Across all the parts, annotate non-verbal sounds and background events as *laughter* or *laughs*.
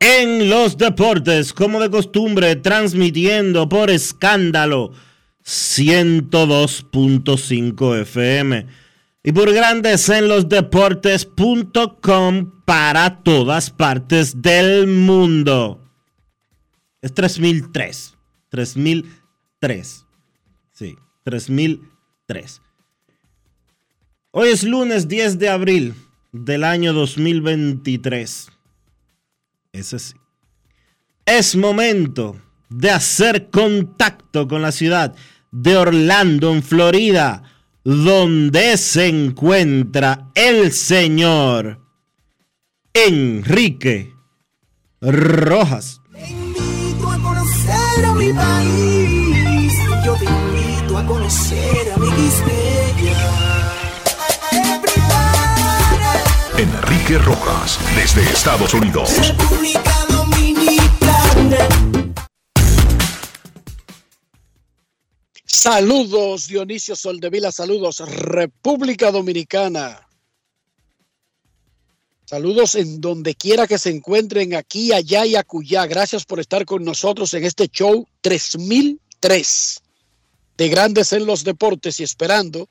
en los Deportes, como de costumbre, transmitiendo por escándalo 102.5 FM y por Grandes en los Deportes.com para todas partes del mundo. Es 3003. 3003. Sí, 3003. Hoy es lunes 10 de abril del año 2023. Sí. Es momento de hacer contacto con la ciudad de Orlando, en Florida, donde se encuentra el señor Enrique Rojas. Invito a conocer a mi país. Yo te invito a conocer a mi Enrique Rojas, desde Estados Unidos. República Dominicana. Saludos Dionisio Soldevila, saludos República Dominicana. Saludos en donde quiera que se encuentren, aquí, allá y acullá. Gracias por estar con nosotros en este show 3003 de Grandes en los Deportes y esperando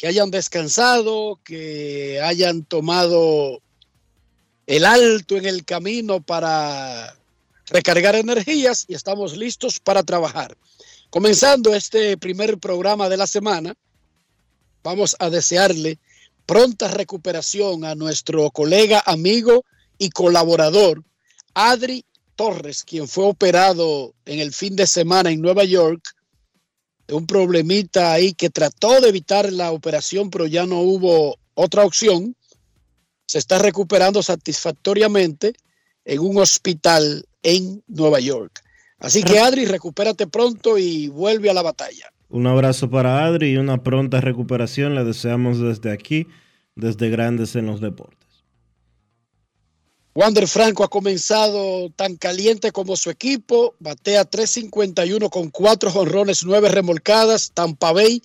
que hayan descansado, que hayan tomado el alto en el camino para recargar energías y estamos listos para trabajar. Comenzando este primer programa de la semana, vamos a desearle pronta recuperación a nuestro colega, amigo y colaborador, Adri Torres, quien fue operado en el fin de semana en Nueva York un problemita ahí que trató de evitar la operación, pero ya no hubo otra opción. Se está recuperando satisfactoriamente en un hospital en Nueva York. Así que Adri, recupérate pronto y vuelve a la batalla. Un abrazo para Adri y una pronta recuperación. Le deseamos desde aquí, desde Grandes en los Deportes. Wander Franco ha comenzado tan caliente como su equipo, batea 3.51 con cuatro jonrones, nueve remolcadas. Tampa Bay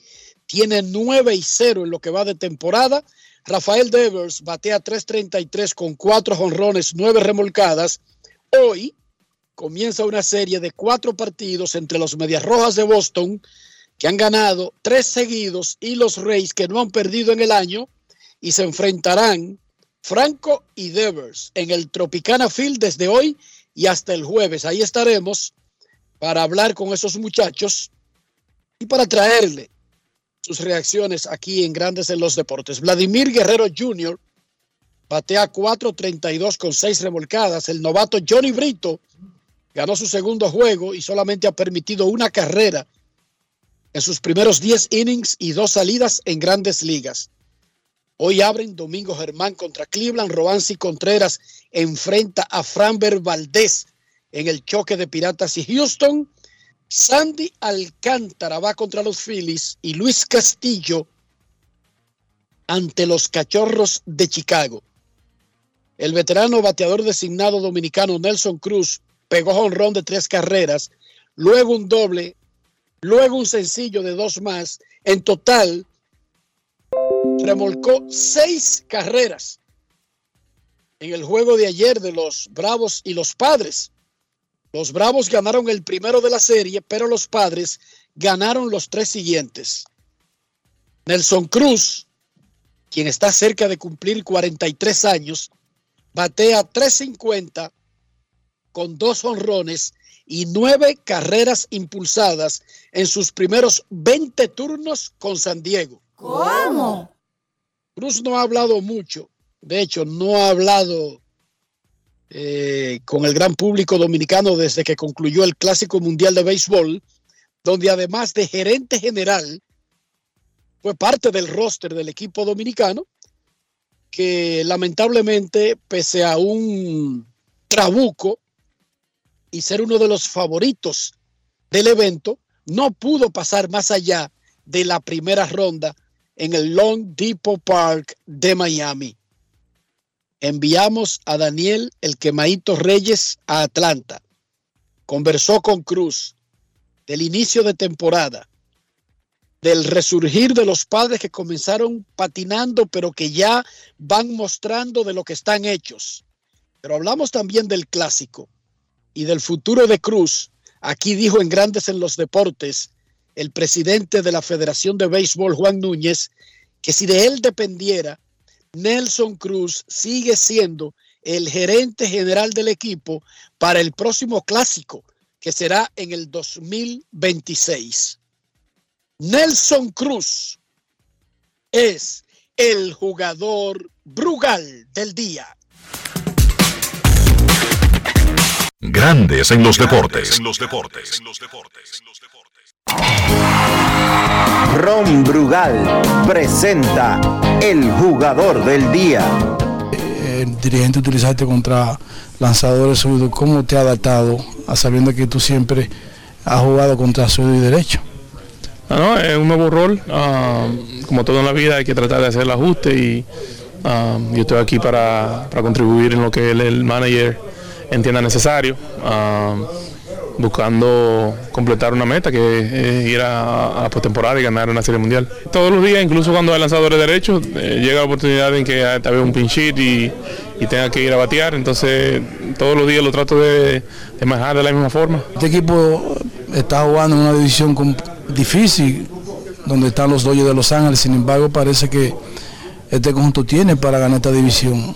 tiene 9 y 0 en lo que va de temporada. Rafael Devers batea 3.33 con cuatro jonrones, nueve remolcadas. Hoy comienza una serie de cuatro partidos entre los Medias Rojas de Boston, que han ganado tres seguidos, y los Reyes, que no han perdido en el año, y se enfrentarán Franco y Devers en el Tropicana Field desde hoy y hasta el jueves. Ahí estaremos para hablar con esos muchachos y para traerle sus reacciones aquí en Grandes en los Deportes. Vladimir Guerrero Jr. batea 4.32 con seis remolcadas. El novato Johnny Brito ganó su segundo juego y solamente ha permitido una carrera en sus primeros 10 innings y dos salidas en grandes ligas. Hoy abren Domingo Germán contra Cleveland. Robansi Contreras enfrenta a Framber Valdés en el choque de Piratas y Houston. Sandy Alcántara va contra los Phillies y Luis Castillo ante los Cachorros de Chicago. El veterano bateador designado dominicano Nelson Cruz pegó honrón de tres carreras, luego un doble, luego un sencillo de dos más. En total, remolcó seis carreras en el juego de ayer de los Bravos y los Padres. Los Bravos ganaron el primero de la serie, pero los Padres ganaron los tres siguientes. Nelson Cruz, quien está cerca de cumplir 43 años, batea 350 con dos honrones y nueve carreras impulsadas en sus primeros 20 turnos con San Diego. ¿Cómo? Cruz no ha hablado mucho, de hecho no ha hablado eh, con el gran público dominicano desde que concluyó el Clásico Mundial de Béisbol, donde además de gerente general, fue parte del roster del equipo dominicano, que lamentablemente, pese a un trabuco y ser uno de los favoritos del evento, no pudo pasar más allá de la primera ronda en el Long Depot Park de Miami. Enviamos a Daniel el Quemaito Reyes a Atlanta. Conversó con Cruz del inicio de temporada, del resurgir de los padres que comenzaron patinando, pero que ya van mostrando de lo que están hechos. Pero hablamos también del clásico y del futuro de Cruz. Aquí dijo en Grandes en los Deportes el presidente de la Federación de Béisbol, Juan Núñez, que si de él dependiera, Nelson Cruz sigue siendo el gerente general del equipo para el próximo clásico, que será en el 2026. Nelson Cruz es el jugador Brugal del día. Grandes en los deportes. En los deportes. Ron Brugal presenta el jugador del día. El dirigente utilizaste contra lanzadores zurdos, ¿cómo te ha adaptado a sabiendo que tú siempre has jugado contra zurdo y derecho? Ah, no, es un nuevo rol. ah, como todo en la vida hay que tratar de hacer el ajuste y ah, yo estoy aquí para, para contribuir en lo que el, el manager entienda necesario, buscando completar una meta que es ir a, a postemporada y ganar una serie mundial. Todos los días, incluso cuando hay lanzadores derechos, eh, llega la oportunidad en que tal vez un pinch hit y, tenga que ir a batear, entonces todos los días lo trato de, manejar de la misma forma. Este equipo está jugando en una división difícil, donde están los Dodgers de Los Ángeles, sin embargo parece que este conjunto tiene para ganar esta división.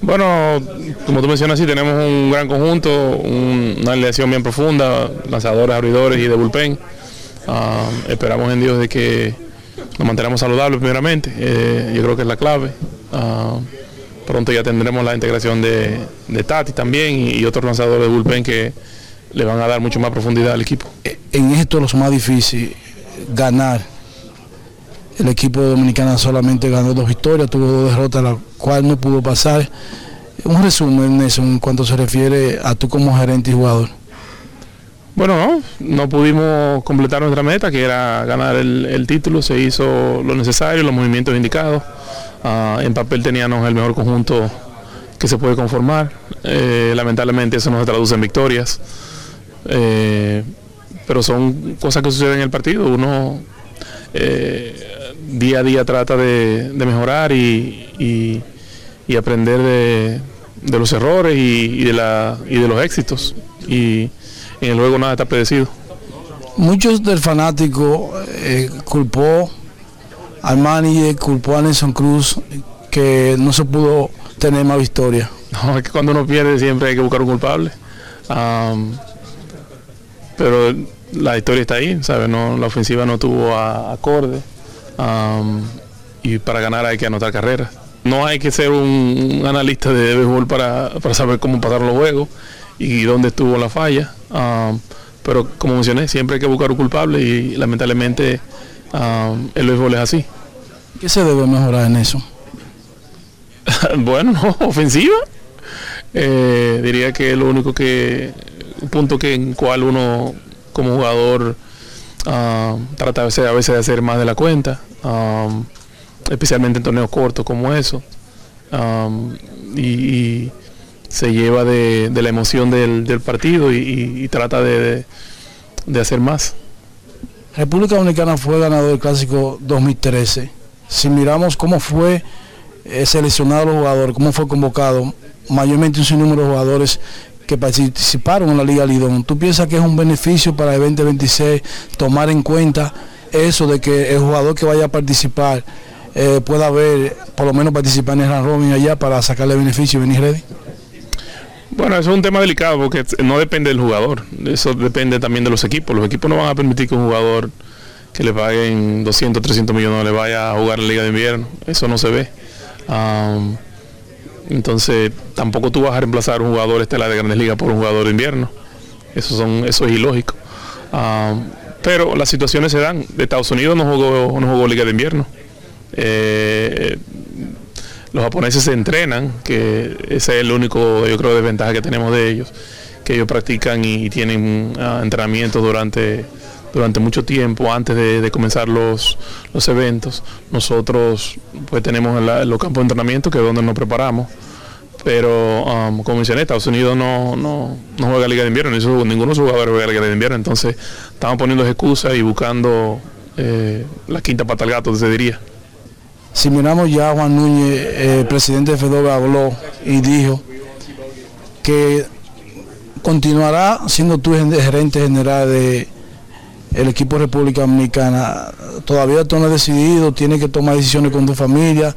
Bueno, como tú mencionas, sí, tenemos un gran conjunto, un- una alineación bien profunda, lanzadores, abridores y de bullpen. Ah, esperamos en Dios de que nos mantengamos saludables primeramente, eh, yo creo que es la clave. Ah, pronto ya tendremos la integración de, Tati también y, otros lanzadores de bullpen que le van a dar mucho más profundidad al equipo. En esto es lo más difícil, ganar. El equipo dominicano solamente ganó dos victorias, tuvo dos derrotas, la cual no pudo pasar. Un resumen, eso en cuanto se refiere a tú como gerente y jugador. Bueno, no, no pudimos completar nuestra meta, que era ganar el, título, se hizo lo necesario, los movimientos indicados. Ah, en papel teníamos el mejor conjunto que se puede conformar. Eh, lamentablemente eso no se traduce en victorias. Eh, pero son cosas que suceden en el partido. Uno eh, día a día trata de, de mejorar y, y- y aprender de, de los errores y, y de la, y de los éxitos. Y en el juego nada está predecido. Muchos del fanático eh, culpó al manager, culpó a Nelson Cruz que no se pudo tener más victoria. No, es que cuando uno pierde siempre hay que buscar un culpable. Pero la historia está ahí, ¿sabes? No, la ofensiva no tuvo a- acorde. Y para ganar hay que anotar carreras. No hay que ser un, un analista de béisbol para, para saber cómo pasaron los juegos y dónde estuvo la falla. Pero como mencioné, siempre hay que buscar un culpable y lamentablemente am, el béisbol es así. ¿Qué se debe mejorar en eso? *laughs* bueno, no, ofensiva. Eh, diría que lo único que, un punto que en cual uno como jugador ah, trata a veces, a veces de hacer más de la cuenta, ah, especialmente en torneos cortos como eso. Ah, y, se lleva de, la emoción del, partido y, trata de, de- hacer más. República Dominicana fue ganador del Clásico 2013. Si miramos cómo fue eh, seleccionado los jugadores, cómo fue convocado, mayormente un sinnúmero de jugadores que participaron en la Liga Lidón, ¿tú piensas que es un beneficio para el 2026 tomar en cuenta eso de que el jugador que vaya a participar eh, pueda ver, por lo menos participar en el Round Robin allá para sacarle beneficio y venir ready? Bueno, eso es un tema delicado porque no depende del jugador, eso depende también de los equipos. Los equipos no van a permitir que un jugador que le paguen 200, 300 millones le vaya a jugar en la Liga de Invierno, eso no se ve. Am, entonces, tampoco tú vas a reemplazar un jugador estelar de Grandes Ligas por un jugador de invierno. Eso, son, eso es ilógico. Am, pero las situaciones se dan. De Estados Unidos no jugó, no jugó Liga de Invierno. Eh, los japoneses se entrenan, que ese es el único, yo creo, desventaja que tenemos de ellos, que ellos practican y tienen ah, entrenamientos durante, durante mucho tiempo antes de, comenzar los, los eventos. Nosotros pues tenemos la- los campos de entrenamiento, que es donde nos preparamos. Pero, um, como mencioné, Estados Unidos no, no, no juega Liga de Invierno, ninguno de sus jugadores juega Liga de Invierno. Entonces, estamos poniendo excusas y buscando eh, la quinta pata al gato, se diría. Si miramos ya Juan Núñez, eh, el presidente de FEDOBA habló y dijo que continuará siendo tú gerente general de el equipo República Dominicana. Todavía no has decidido, tienes que tomar decisiones con tu familia.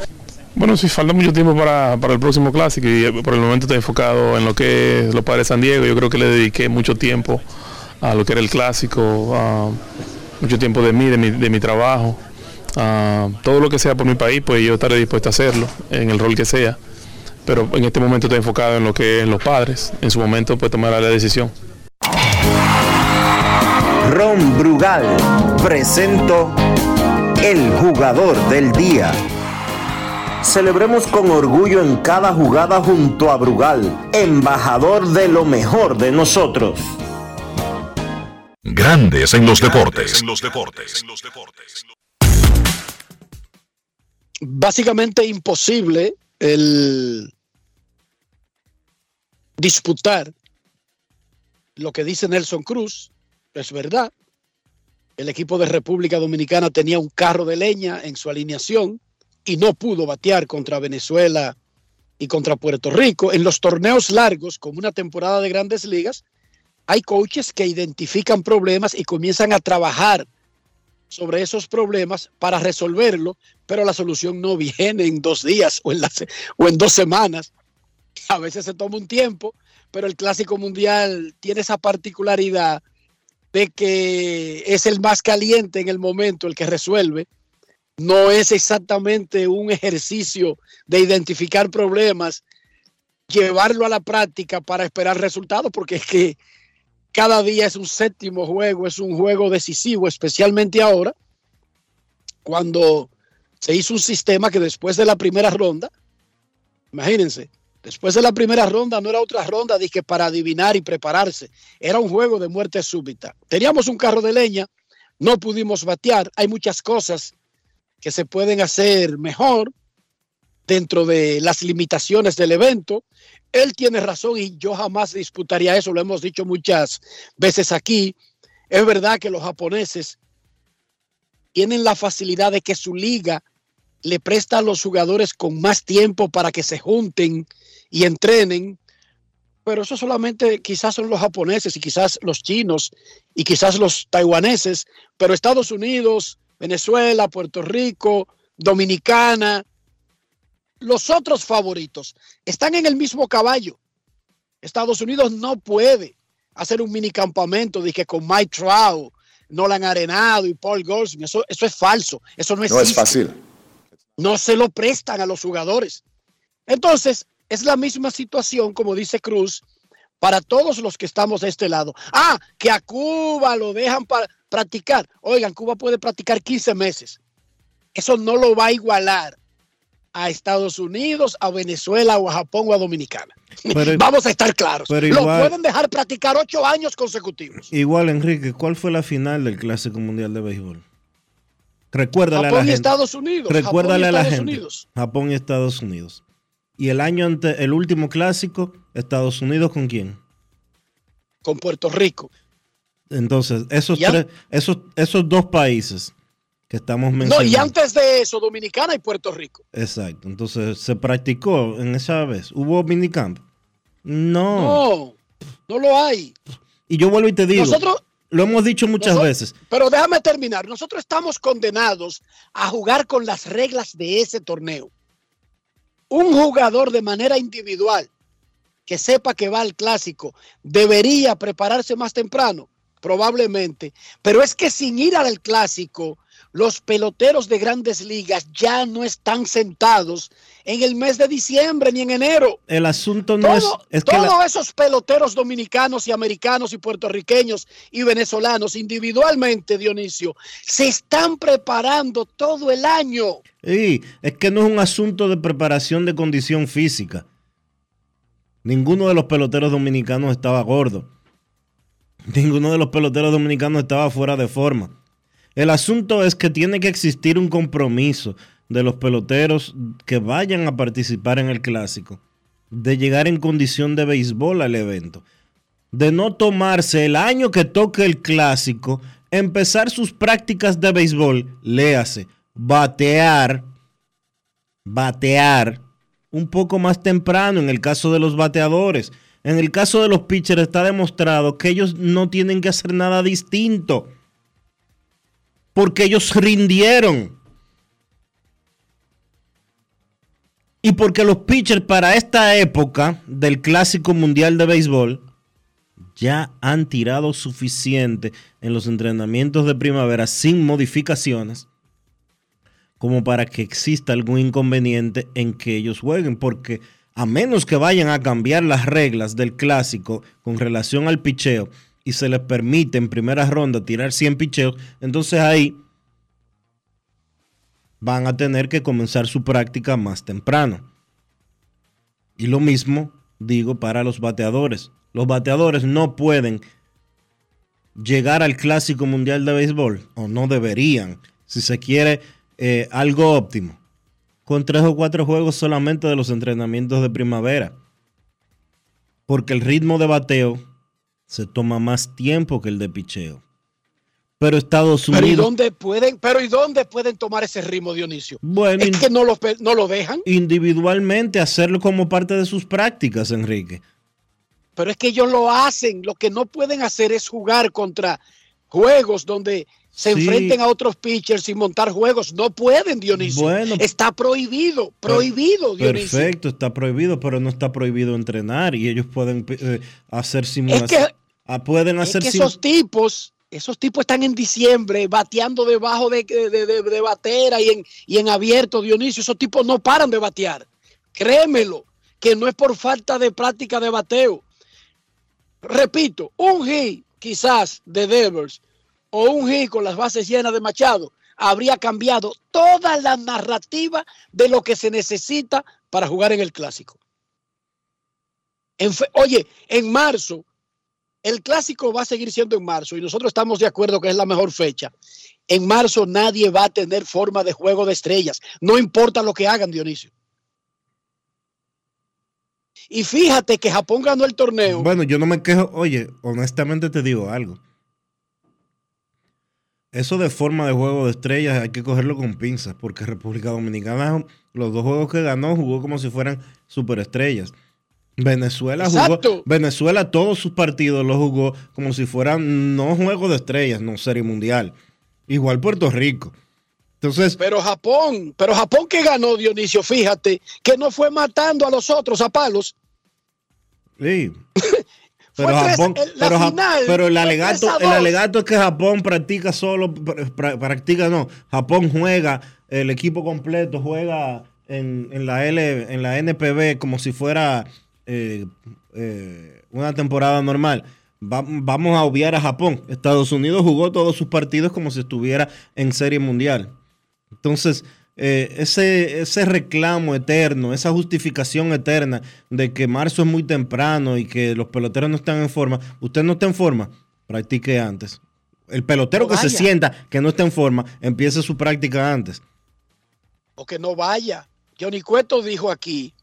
Bueno, sí, falta mucho tiempo para, para el próximo clásico y eh, por el momento estoy enfocado en lo que es los padres de San Diego. Yo creo que le dediqué mucho tiempo a lo que era el clásico, mucho tiempo de mí, de mi, de mi trabajo. a todo lo que sea por mi país, pues yo estaré dispuesto a hacerlo en el rol que sea. Pero en este momento estoy enfocado en lo que es los padres. En su momento pues tomará la decisión. Brugal presento el jugador del día. Celebremos con orgullo en cada jugada junto a Brugal, embajador de lo mejor de nosotros. Grandes en los deportes. básicamente imposible el disputar lo que dice Nelson Cruz. Es verdad. El equipo de República Dominicana tenía un carro de leña en su alineación y no pudo batear contra Venezuela y contra Puerto Rico. En los torneos largos, como una temporada de grandes ligas, hay coaches que identifican problemas y comienzan a trabajar sobre esos problemas para resolverlo, pero la solución no viene en dos días o en, o en dos semanas. A veces se toma un tiempo, pero el Clásico Mundial tiene esa particularidad de que es el más caliente en el momento, el que resuelve. No es exactamente un ejercicio de identificar problemas, llevarlo a la práctica para esperar resultados, porque es que cada día es un séptimo juego, es un juego decisivo, especialmente ahora, cuando se hizo un sistema que después de la primera ronda, imagínense, después de la primera ronda no era otra ronda dije para adivinar y prepararse, era un juego de muerte súbita. Teníamos un carro de leña, no pudimos batear, hay muchas cosas que se pueden hacer mejor dentro de las limitaciones del evento. Él tiene razón y yo jamás disputaría eso, lo hemos dicho muchas veces aquí. Es verdad que los japoneses tienen la facilidad de que su liga le presta a los jugadores con más tiempo para que se junten y entrenen, pero eso solamente quizás son los japoneses y quizás los chinos y quizás los taiwaneses, pero Estados Unidos, Venezuela, Puerto Rico, Dominicana, los otros favoritos están en el mismo caballo. Estados Unidos no puede hacer un mini campamento de que con Mike Trout, Nolan Arenado y Paul Goldsmith. Eso, eso es falso. Eso no, No es existe. fácil. No se lo prestan a los jugadores. Entonces, es la misma situación, como dice Cruz, para todos los que estamos de este lado. Ah, que a Cuba lo dejan para practicar. Oigan, Cuba puede practicar 15 meses. Eso no lo va a igualar a Estados Unidos, a Venezuela o a Japón o a Dominicana. Pero- *laughs* Vamos a estar claros. pero Lo pueden dejar practicar ocho años consecutivos. Igual, Enrique, ¿cuál fue la final del Clásico Mundial de Béisbol? Recuérdale a la Japón y gente. Estados Unidos. Recuérdale a Japón y la Estados gente. Unidos. Japón y Estados Unidos. Y el año ante el último clásico, Estados Unidos con quién? Con Puerto Rico. Entonces, esos tres, esos, esos dos países que estamos No, mencionando. y antes de eso, Dominicana y Puerto Rico. Exacto. Entonces, se practicó en esa vez. ¿Hubo minicamp? No. No, no lo hay. Y yo vuelvo y te digo, Nosotros, lo hemos dicho muchas Nosotros- veces. pero déjame terminar. Nosotros estamos condenados a jugar con las reglas de ese torneo. Un jugador de manera individual que sepa que va al clásico debería prepararse más temprano, probablemente. Pero es que sin ir al clásico, los peloteros de grandes ligas ya no están sentados en el mes de diciembre ni en enero. El asunto no es, Todo- es que la- todos esos peloteros dominicanos y americanos y puertorriqueños y venezolanos individualmente, Dionisio, se están preparando todo el año. Sí, es que no es un asunto de preparación de condición física. Ninguno de los peloteros dominicanos estaba gordo. Ninguno de los peloteros dominicanos estaba fuera de forma. El asunto es que tiene que existir un compromiso de los peloteros que vayan a participar en el clásico, de llegar en condición de béisbol al evento, de no tomarse el año que toque el clásico, empezar sus prácticas de béisbol, léase, batear, batear un poco más temprano en el caso de los bateadores. En el caso de los pitchers está demostrado que ellos no tienen que hacer nada distinto. Porque ellos rindieron. Y porque los pitchers para esta época del Clásico Mundial de Béisbol ya han tirado suficiente en los entrenamientos de primavera sin modificaciones como para que exista algún inconveniente en que ellos jueguen, porque a menos que vayan a cambiar las reglas del clásico con relación al picheo y se les permite en primera ronda tirar 100 picheos, entonces ahí van a tener que comenzar su práctica más temprano. Y lo mismo digo para los bateadores. Los bateadores no pueden llegar al clásico mundial de béisbol, o no deberían, si se quiere eh, algo óptimo, con tres o cuatro juegos solamente de los entrenamientos de primavera. Porque el ritmo de bateo se toma más tiempo que el de picheo. Pero Estados Pero ¿y Unidos, dónde pueden, pero ¿y dónde pueden tomar ese ritmo, Dionisio? bueno, Es que no lo, no lo dejan, individualmente hacerlo como parte de sus prácticas, Enrique. pero es que ellos lo hacen. Lo que no pueden hacer es jugar contra juegos donde se Sí. enfrenten a otros pitchers y montar juegos. No pueden, Dionisio. Bueno. Está prohibido, prohibido, Dionisio. Perfecto, está prohibido, pero no está prohibido entrenar y ellos pueden eh, hacer simulaciones. que- Ah, pueden Es hacer que esos tipos, esos tipos están en diciembre bateando debajo de, de, de- de batera y en, y en abierto, Dionisio. Esos tipos no paran de batear. Créemelo, que no es por falta de práctica de bateo. Repito, un hit quizás de Devers o un hit con las bases llenas de Machado habría cambiado toda la narrativa de lo que se necesita para jugar en el clásico. En oye, en marzo, el clásico va a seguir siendo en marzo y nosotros estamos de acuerdo que es la mejor fecha. En marzo nadie va a tener forma de juego de estrellas, no importa lo que hagan, Dionisio. Y fíjate que Japón ganó el torneo. Bueno, yo no me quejo. Oye, honestamente te digo algo. Eso de forma de juego de estrellas hay que cogerlo con pinzas, porque República Dominicana, los dos juegos que ganó, jugó como si fueran superestrellas. Venezuela Exacto. jugó, Venezuela todos sus partidos los jugó como si fueran no juegos de estrellas, no serie mundial. Igual Puerto Rico. Entonces, Pero Japón, pero Japón que ganó, Dionisio, fíjate, que no fue matando a los otros a palos. Sí. *laughs* Pero Japón, la pero, final pero el alegato, 3 a el 2. alegato es que Japón practica solo, pra- pra- practica no, Japón juega, el equipo completo juega en, en la L, en la NPB como si fuera eh, eh, una temporada normal. Va- vamos a obviar a Japón. Estados Unidos jugó todos sus partidos como si estuviera en serie mundial. Entonces, eh, ese, ese reclamo eterno, esa justificación eterna de que marzo es muy temprano y que los peloteros no están en forma, usted no está en forma, practique antes. El pelotero No que se sienta que no está en forma, empiece su práctica antes. O que no vaya. Johnny Cueto dijo aquí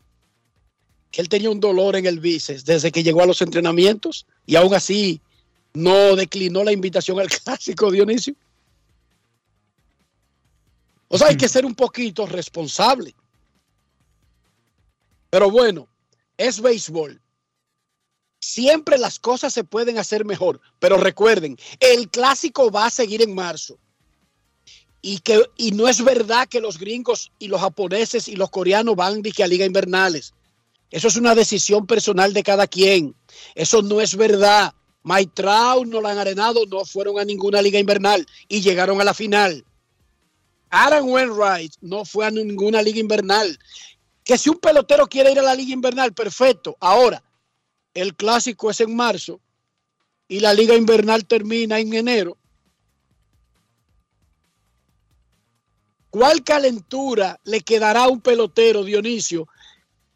que él tenía un dolor en el bíceps desde que llegó a los entrenamientos y aún así no declinó la invitación al *laughs* clásico, Dionisio. O sea, hay que ser un poquito responsable. Pero bueno, es béisbol. Siempre las cosas se pueden hacer mejor. Pero recuerden, el clásico va a seguir en marzo. Y, que, y no es verdad que los gringos y los japoneses y los coreanos van que a liga invernales. Eso es una decisión personal de cada quien. Eso no es verdad. Mike Trout, Nolan Arenado no fueron a ninguna liga invernal y llegaron a la final. Aaron Wainwright no fue a ninguna liga invernal. Que si un pelotero quiere ir a la liga invernal, perfecto. Ahora, el clásico es en marzo y la liga invernal termina en enero. ¿Cuál calentura le quedará a un pelotero, Dionisio,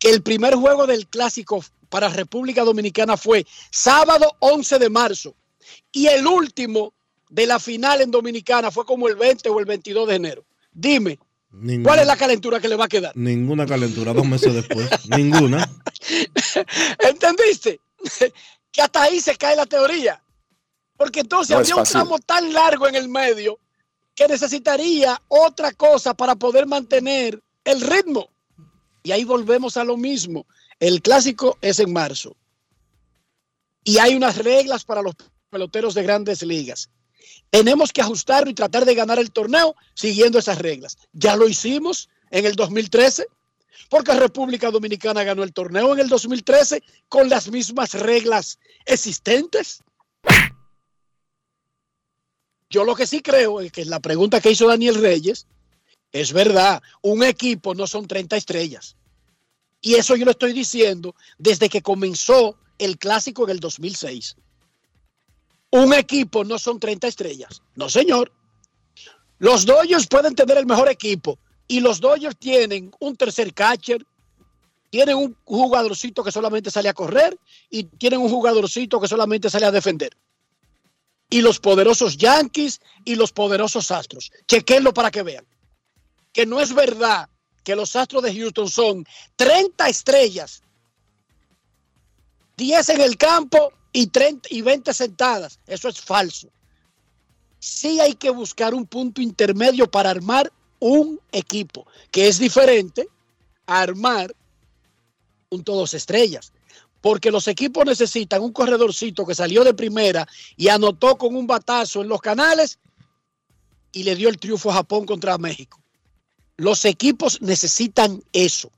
que el primer juego del clásico para República Dominicana fue sábado 11 de marzo y el último de la final en Dominicana fue como el 20 o el 22 de enero? Dime, Ninguna, ¿cuál es la calentura que le va a quedar? Ninguna calentura, dos meses después. *laughs* ninguna. ¿Entendiste? que hasta ahí se cae la teoría. Porque entonces No había un tramo tan largo en el medio que necesitaría otra cosa para poder mantener el ritmo. Y ahí volvemos a lo mismo. El clásico es en marzo. Y hay unas reglas para los peloteros de grandes ligas. Tenemos que ajustarlo y tratar de ganar el torneo siguiendo esas reglas. Ya lo hicimos en el 2013, porque República Dominicana ganó el torneo en el 2013 con las mismas reglas existentes. Yo lo que sí creo es que la pregunta que hizo Daniel Reyes es verdad. Un equipo no son 30 estrellas. Y eso yo lo estoy diciendo desde que comenzó el clásico en el 2006. Un equipo no son 30 estrellas. No, señor. Los Dodgers pueden tener el mejor equipo y los Dodgers tienen un tercer catcher, tienen un jugadorcito que solamente sale a correr y tienen un jugadorcito que solamente sale a defender. Y los poderosos Yankees y los poderosos Astros. Chequenlo para que vean. Que no es verdad que los Astros de Houston son 30 estrellas, 10 en el campo y, 30, y 20 sentadas. Eso es falso. Sí hay que buscar un punto intermedio para armar un equipo, que es diferente a armar un todos estrellas. Porque los equipos necesitan un corredorcito que salió de primera y anotó con un batazo en los canales y le dio el triunfo a Japón contra México. Los equipos necesitan eso.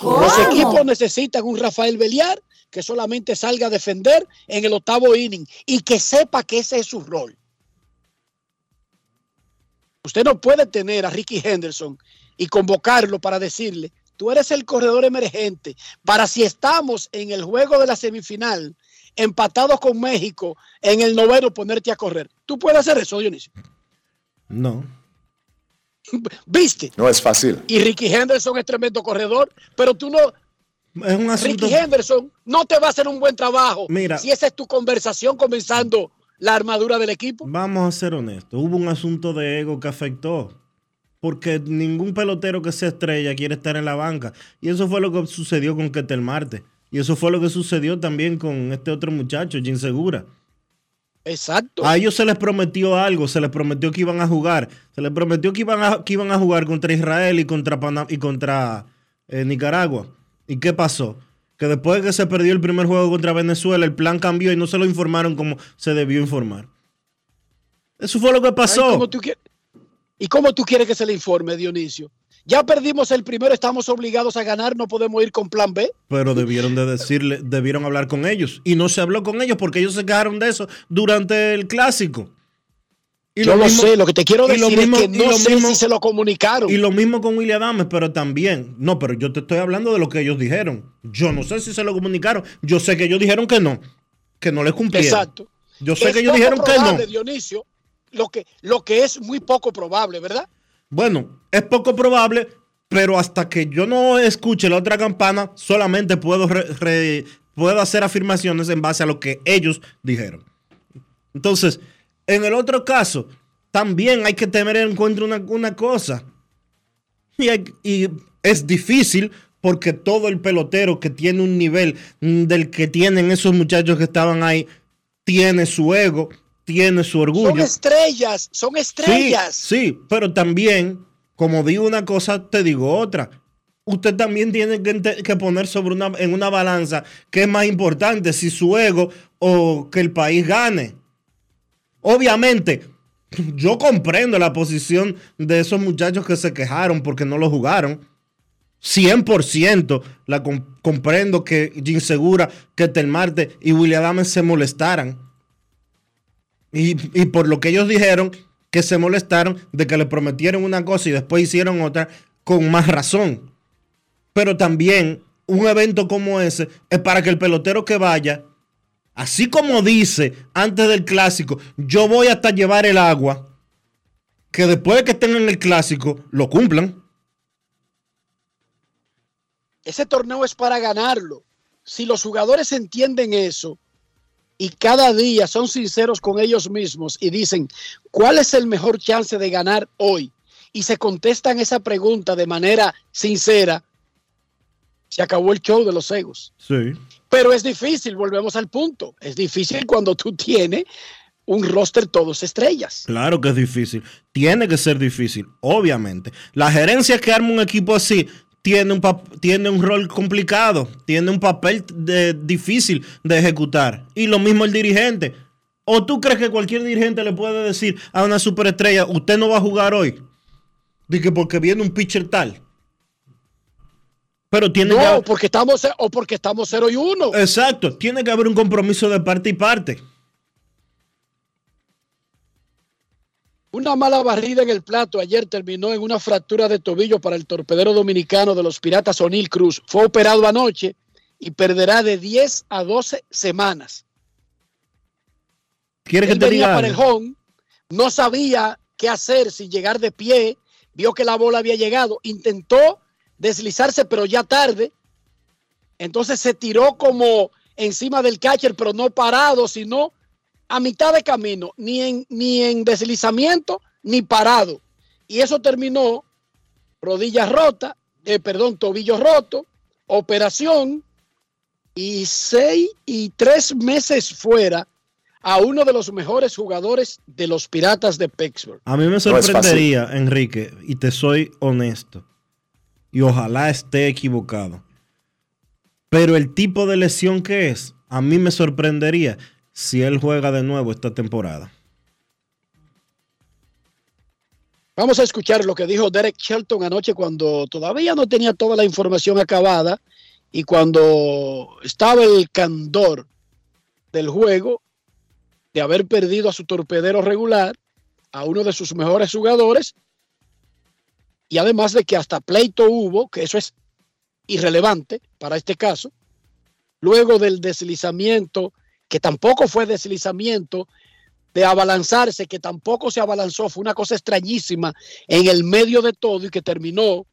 Los equipos necesitan un Rafael Beliar que solamente salga a defender en el octavo inning y que sepa que ese es su rol. Usted no puede tener a Ricky Henderson y convocarlo para decirle, tú eres el corredor emergente para si estamos en el juego de la semifinal empatados con México en el noveno ponerte a correr. ¿Tú puedes hacer eso, Dionisio? No. ¿Viste? No es fácil. Y Ricky Henderson es tremendo corredor, pero tú no, Es un asunto. Ricky Henderson no te va a hacer un buen trabajo Mira. si esa es tu conversación comenzando la armadura del equipo. Vamos a ser honestos. Hubo un asunto de ego que afectó. Porque ningún pelotero que sea estrella quiere estar en la banca. Y eso fue lo que sucedió con Ketel Marte. Y eso fue lo que sucedió también con este otro muchacho, Jim Segura. Exacto. A ellos se les prometió algo, se les prometió que iban a jugar, se les prometió que iban a, que iban a jugar contra Israel y contra, Panam- y contra eh, Nicaragua. ¿Y qué pasó? Que después de que se perdió el primer juego contra Venezuela, el plan cambió y no se lo informaron como se debió informar. Eso fue lo que Ay, pasó. ¿cómo tú qui- ¿Y cómo tú quieres que se le informe, Dionisio? Ya perdimos el primero, estamos obligados a ganar, no podemos ir con plan B. Pero debieron de decirle, debieron hablar con ellos. Y no se habló con ellos porque ellos se quejaron de eso durante el clásico. Y Yo lo mismo- sé, lo que te quiero decir mismo- es que no sé mismo- si se lo comunicaron. Y lo mismo con William Adames, pero también. No, pero yo te estoy hablando de lo que ellos dijeron. Yo no sé si se lo comunicaron. Yo sé que ellos dijeron que no. Que no les cumplieron. Exacto. Yo sé Es que ellos dijeron que no. Dionisio, lo que, lo que es muy poco probable, ¿verdad? Bueno, es poco probable, pero hasta que yo no escuche la otra campana, solamente puedo, puedo hacer afirmaciones en base a lo que ellos dijeron. Entonces, en el otro caso, también hay que tener en cuenta una, una cosa. Y, y es difícil porque todo el pelotero que tiene un nivel mm, del que tienen esos muchachos que estaban ahí, tiene su ego, tiene su orgullo. Son estrellas, son estrellas. Sí, sí, pero también, como digo una cosa, te digo otra. Usted también tiene que, poner sobre una, en una balanza qué es más importante, si su ego o que el país gane. Obviamente, yo comprendo la posición de esos muchachos que se quejaron porque no lo jugaron. 100% la com- comprendo que Jim Segura, que Telmarte y William Adams se molestaran. Y, por lo que ellos dijeron, que se molestaron de que le prometieron una cosa y después hicieron otra, con más razón. Pero también un evento como ese es para que el pelotero que vaya, así como dice antes del clásico, yo voy hasta llevar el agua, que después de que estén en el clásico, lo cumplan. Ese torneo es para ganarlo. Si los jugadores entienden eso y cada día son sinceros con ellos mismos y dicen, ¿cuál es el mejor chance de ganar hoy? Y se contestan esa pregunta de manera sincera, se acabó el show de los egos. Sí. Pero es difícil, volvemos al punto. Es difícil cuando tú tienes un roster todos estrellas. Claro que es difícil. Tiene que ser difícil, obviamente. La gerencia que arma un equipo así tiene un, tiene un rol complicado, tiene un papel de- difícil de ejecutar. Y lo mismo el dirigente. ¿O tú crees que cualquier dirigente le puede decir a una superestrella, usted no va a jugar hoy? Dije, porque viene un pitcher tal. Pero tiene No, que... porque estamos, o porque estamos 0 y 1. Exacto, tiene que haber un compromiso de parte y parte. Una mala barrida en el plato ayer terminó en una fractura de tobillo para el torpedero dominicano de los Piratas O'Neill Cruz. Fue operado anoche y perderá de 10 a 12 semanas. ¿Quieres que Él te venía diga para el home, no sabía qué hacer sin llegar de pie, vio que la bola había llegado, intentó deslizarse, pero ya tarde. Entonces se tiró como encima del catcher, pero no parado, sino a mitad de camino, ni en, ni en deslizamiento, ni parado. Y eso terminó rodilla rota, eh, perdón, tobillo roto, operación y seis y tres meses fuera a uno de los mejores jugadores de los Piratas de Pittsburgh. A mí me No sorprendería, Enrique, y te soy honesto, y ojalá esté equivocado. Pero el tipo de lesión que es, a mí me sorprendería si él juega de nuevo esta temporada. Vamos a escuchar lo que dijo Derek Shelton anoche cuando todavía no tenía toda la información acabada y cuando estaba el candor del juego de haber perdido a su torpedero regular, a uno de sus mejores jugadores, y además de que hasta pleito hubo, que eso es irrelevante para este caso, luego del deslizamiento, que tampoco fue deslizamiento, de abalanzarse, que tampoco se abalanzó, fue una cosa extrañísima en el medio de todo y que terminó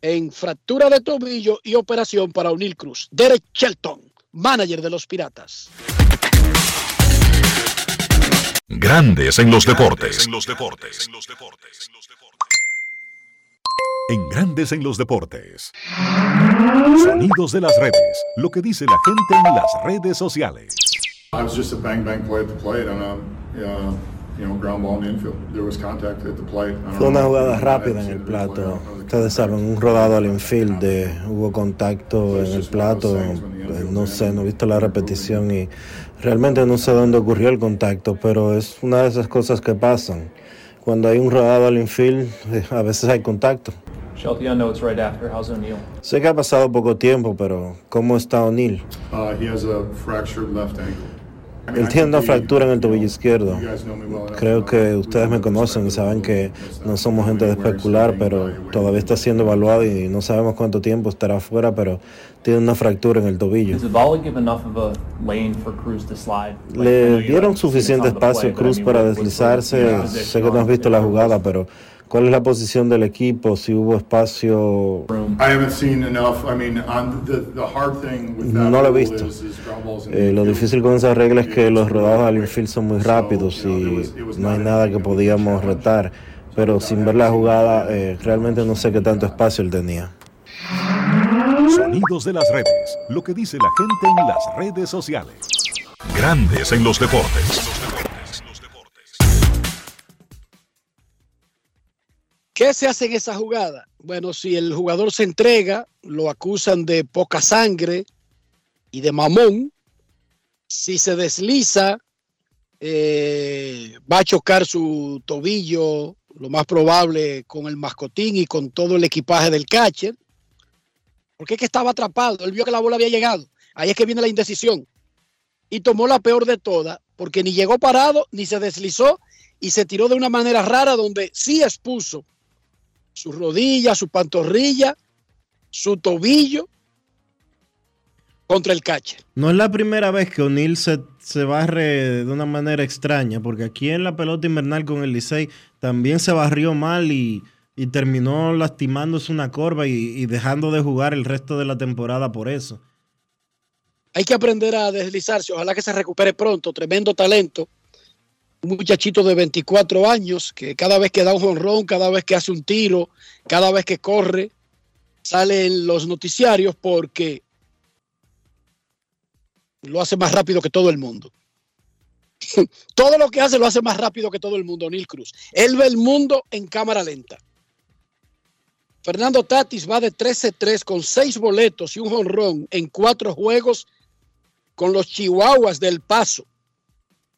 en fractura de tobillo y operación para O'Neill Cruz. Derek Shelton, manager de los Piratas. Grandes en los deportes. En los deportes. En Grandes en los deportes. Sonidos de las redes. Lo que dice la gente en las redes sociales. I was just a bang bang play at the plate on a uh, you know ground ball in the infield. There was contact at the plate. Fue una jugada rápida en el plato. Ustedes saben, un rodado al infield, de- hubo contacto en el plato. eh, No sé, no he visto la repetición y realmente no sé dónde ocurrió el contacto, pero es una de esas cosas que pasan. Cuando hay un rodado al infield, eh, a veces hay contacto. Shelty, I know it's right after. How's O'Neal? Sé que ha pasado poco tiempo, pero ¿cómo está O'Neill? Uh, he has a fractured left ankle. Él tiene una fractura en el tobillo izquierdo. Creo que ustedes me conocen y saben que no somos gente de especular, pero todavía está siendo evaluado y no sabemos cuánto tiempo estará fuera, pero tiene una fractura en el tobillo. Does the ball give enough of a lane for Cruz to slide? Like, I know Le dieron suficiente espacio a Cruz para deslizarse. Sé que no has visto la jugada, pero ¿Cuál es la posición del equipo? Si hubo espacio. I haven't seen enough. I mean, on the, the hard thing with that No lo he visto. Eh, lo difícil con esa regla es que los rodados al infield son muy rápidos y no hay nada que podíamos retar. Pero sin ver la jugada, eh, realmente no sé qué tanto espacio él tenía. Sonidos de las redes. Lo que dice la gente en las redes sociales. Grandes en los deportes. ¿Qué se hace en esa jugada? Bueno, si el jugador se entrega, lo acusan de poca sangre y de mamón. Si se desliza, eh, va a chocar su tobillo, lo más probable con el mascotín y con todo el equipaje del catcher. Porque es que estaba atrapado, él vio que la bola había llegado. Ahí es que viene la indecisión. Y tomó la peor de todas, porque ni llegó parado, ni se deslizó, y se tiró de una manera rara donde sí expuso su rodilla, su pantorrilla, su tobillo contra el catcher. No es la primera vez que O'Neill se, se barre de una manera extraña, porque aquí en la pelota invernal con el Licey también se barrió mal y, y terminó lastimándose una corva y, y dejando de jugar el resto de la temporada por eso. Hay que aprender a deslizarse, ojalá que se recupere pronto, tremendo talento. Un muchachito de 24 años que cada vez que da un jonrón, cada vez que hace un tiro, cada vez que corre, sale en los noticiarios porque lo hace más rápido que todo el mundo. *laughs* todo lo que hace lo hace más rápido que todo el mundo, Neil Cruz. Él ve el mundo en cámara lenta. Fernando Tatis va de 13-3 con seis boletos y un jonrón en cuatro juegos con los Chihuahuas del Paso.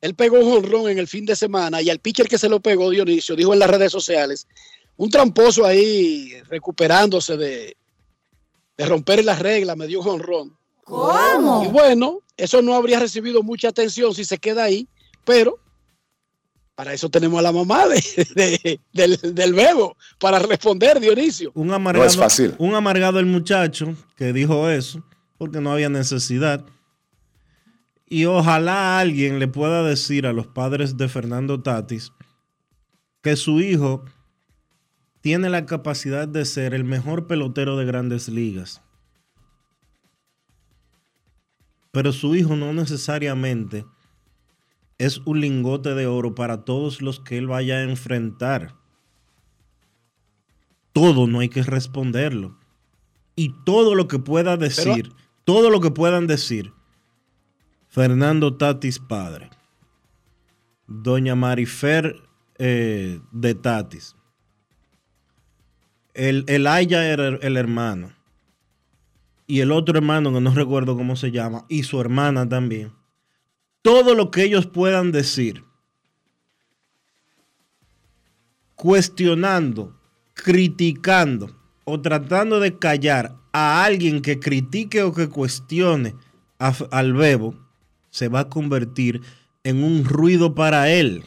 Él pegó un jonrón en el fin de semana y al pitcher que se lo pegó, Dionisio, dijo en las redes sociales, un tramposo ahí recuperándose de, de romper las reglas, me dio un jonrón. ¿Cómo? Y bueno, eso no habría recibido mucha atención si se queda ahí, pero para eso tenemos a la mamá de- de- del, del bebo, para responder, Dionisio. Un amargado, Un amargado el muchacho que dijo eso, porque no había necesidad. Y ojalá alguien le pueda decir a los padres de Fernando Tatis que su hijo tiene la capacidad de ser el mejor pelotero de grandes ligas. Pero su hijo no necesariamente es un lingote de oro para todos los que él vaya a enfrentar. Todo no hay que responderlo. Y todo lo que pueda decir, todo lo que puedan decir, Fernando Tatis padre, doña Marifer eh, de Tatis, el, el Aya era el, hermano, y el otro hermano que no recuerdo cómo se llama, y su hermana también. Todo lo que ellos puedan decir, cuestionando, criticando o tratando de callar a alguien que critique o que cuestione al bebo, se va a convertir en un ruido para él.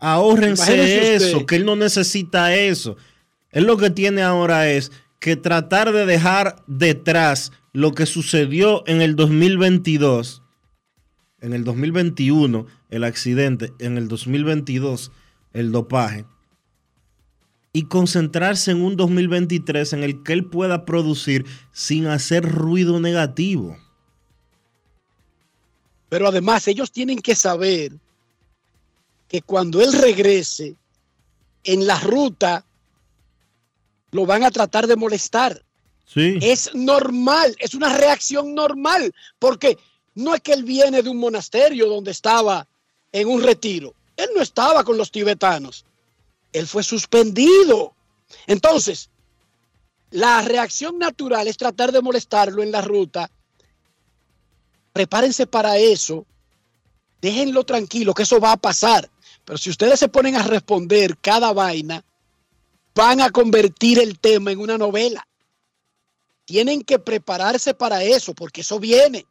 Ahórrense Imagínese usted. eso, que él no necesita eso. Él lo que tiene ahora es que tratar de dejar detrás lo que sucedió en el 2022, en el 2021 el accidente, en el 2022 el dopaje, y concentrarse en un 2023 en el que él pueda producir sin hacer ruido negativo. Pero además ellos tienen que saber que cuando él regrese en la ruta, lo van a tratar de molestar. Sí. Es normal, es una reacción normal, porque no es que él viene de un monasterio donde estaba en un retiro. Él no estaba con los tibetanos. Él fue suspendido. Entonces, la reacción natural es tratar de molestarlo en la ruta. Prepárense para eso. Déjenlo tranquilo, que eso va a pasar. Pero si ustedes se ponen a responder cada vaina, van a convertir el tema en una novela. Tienen que prepararse para eso, porque eso viene.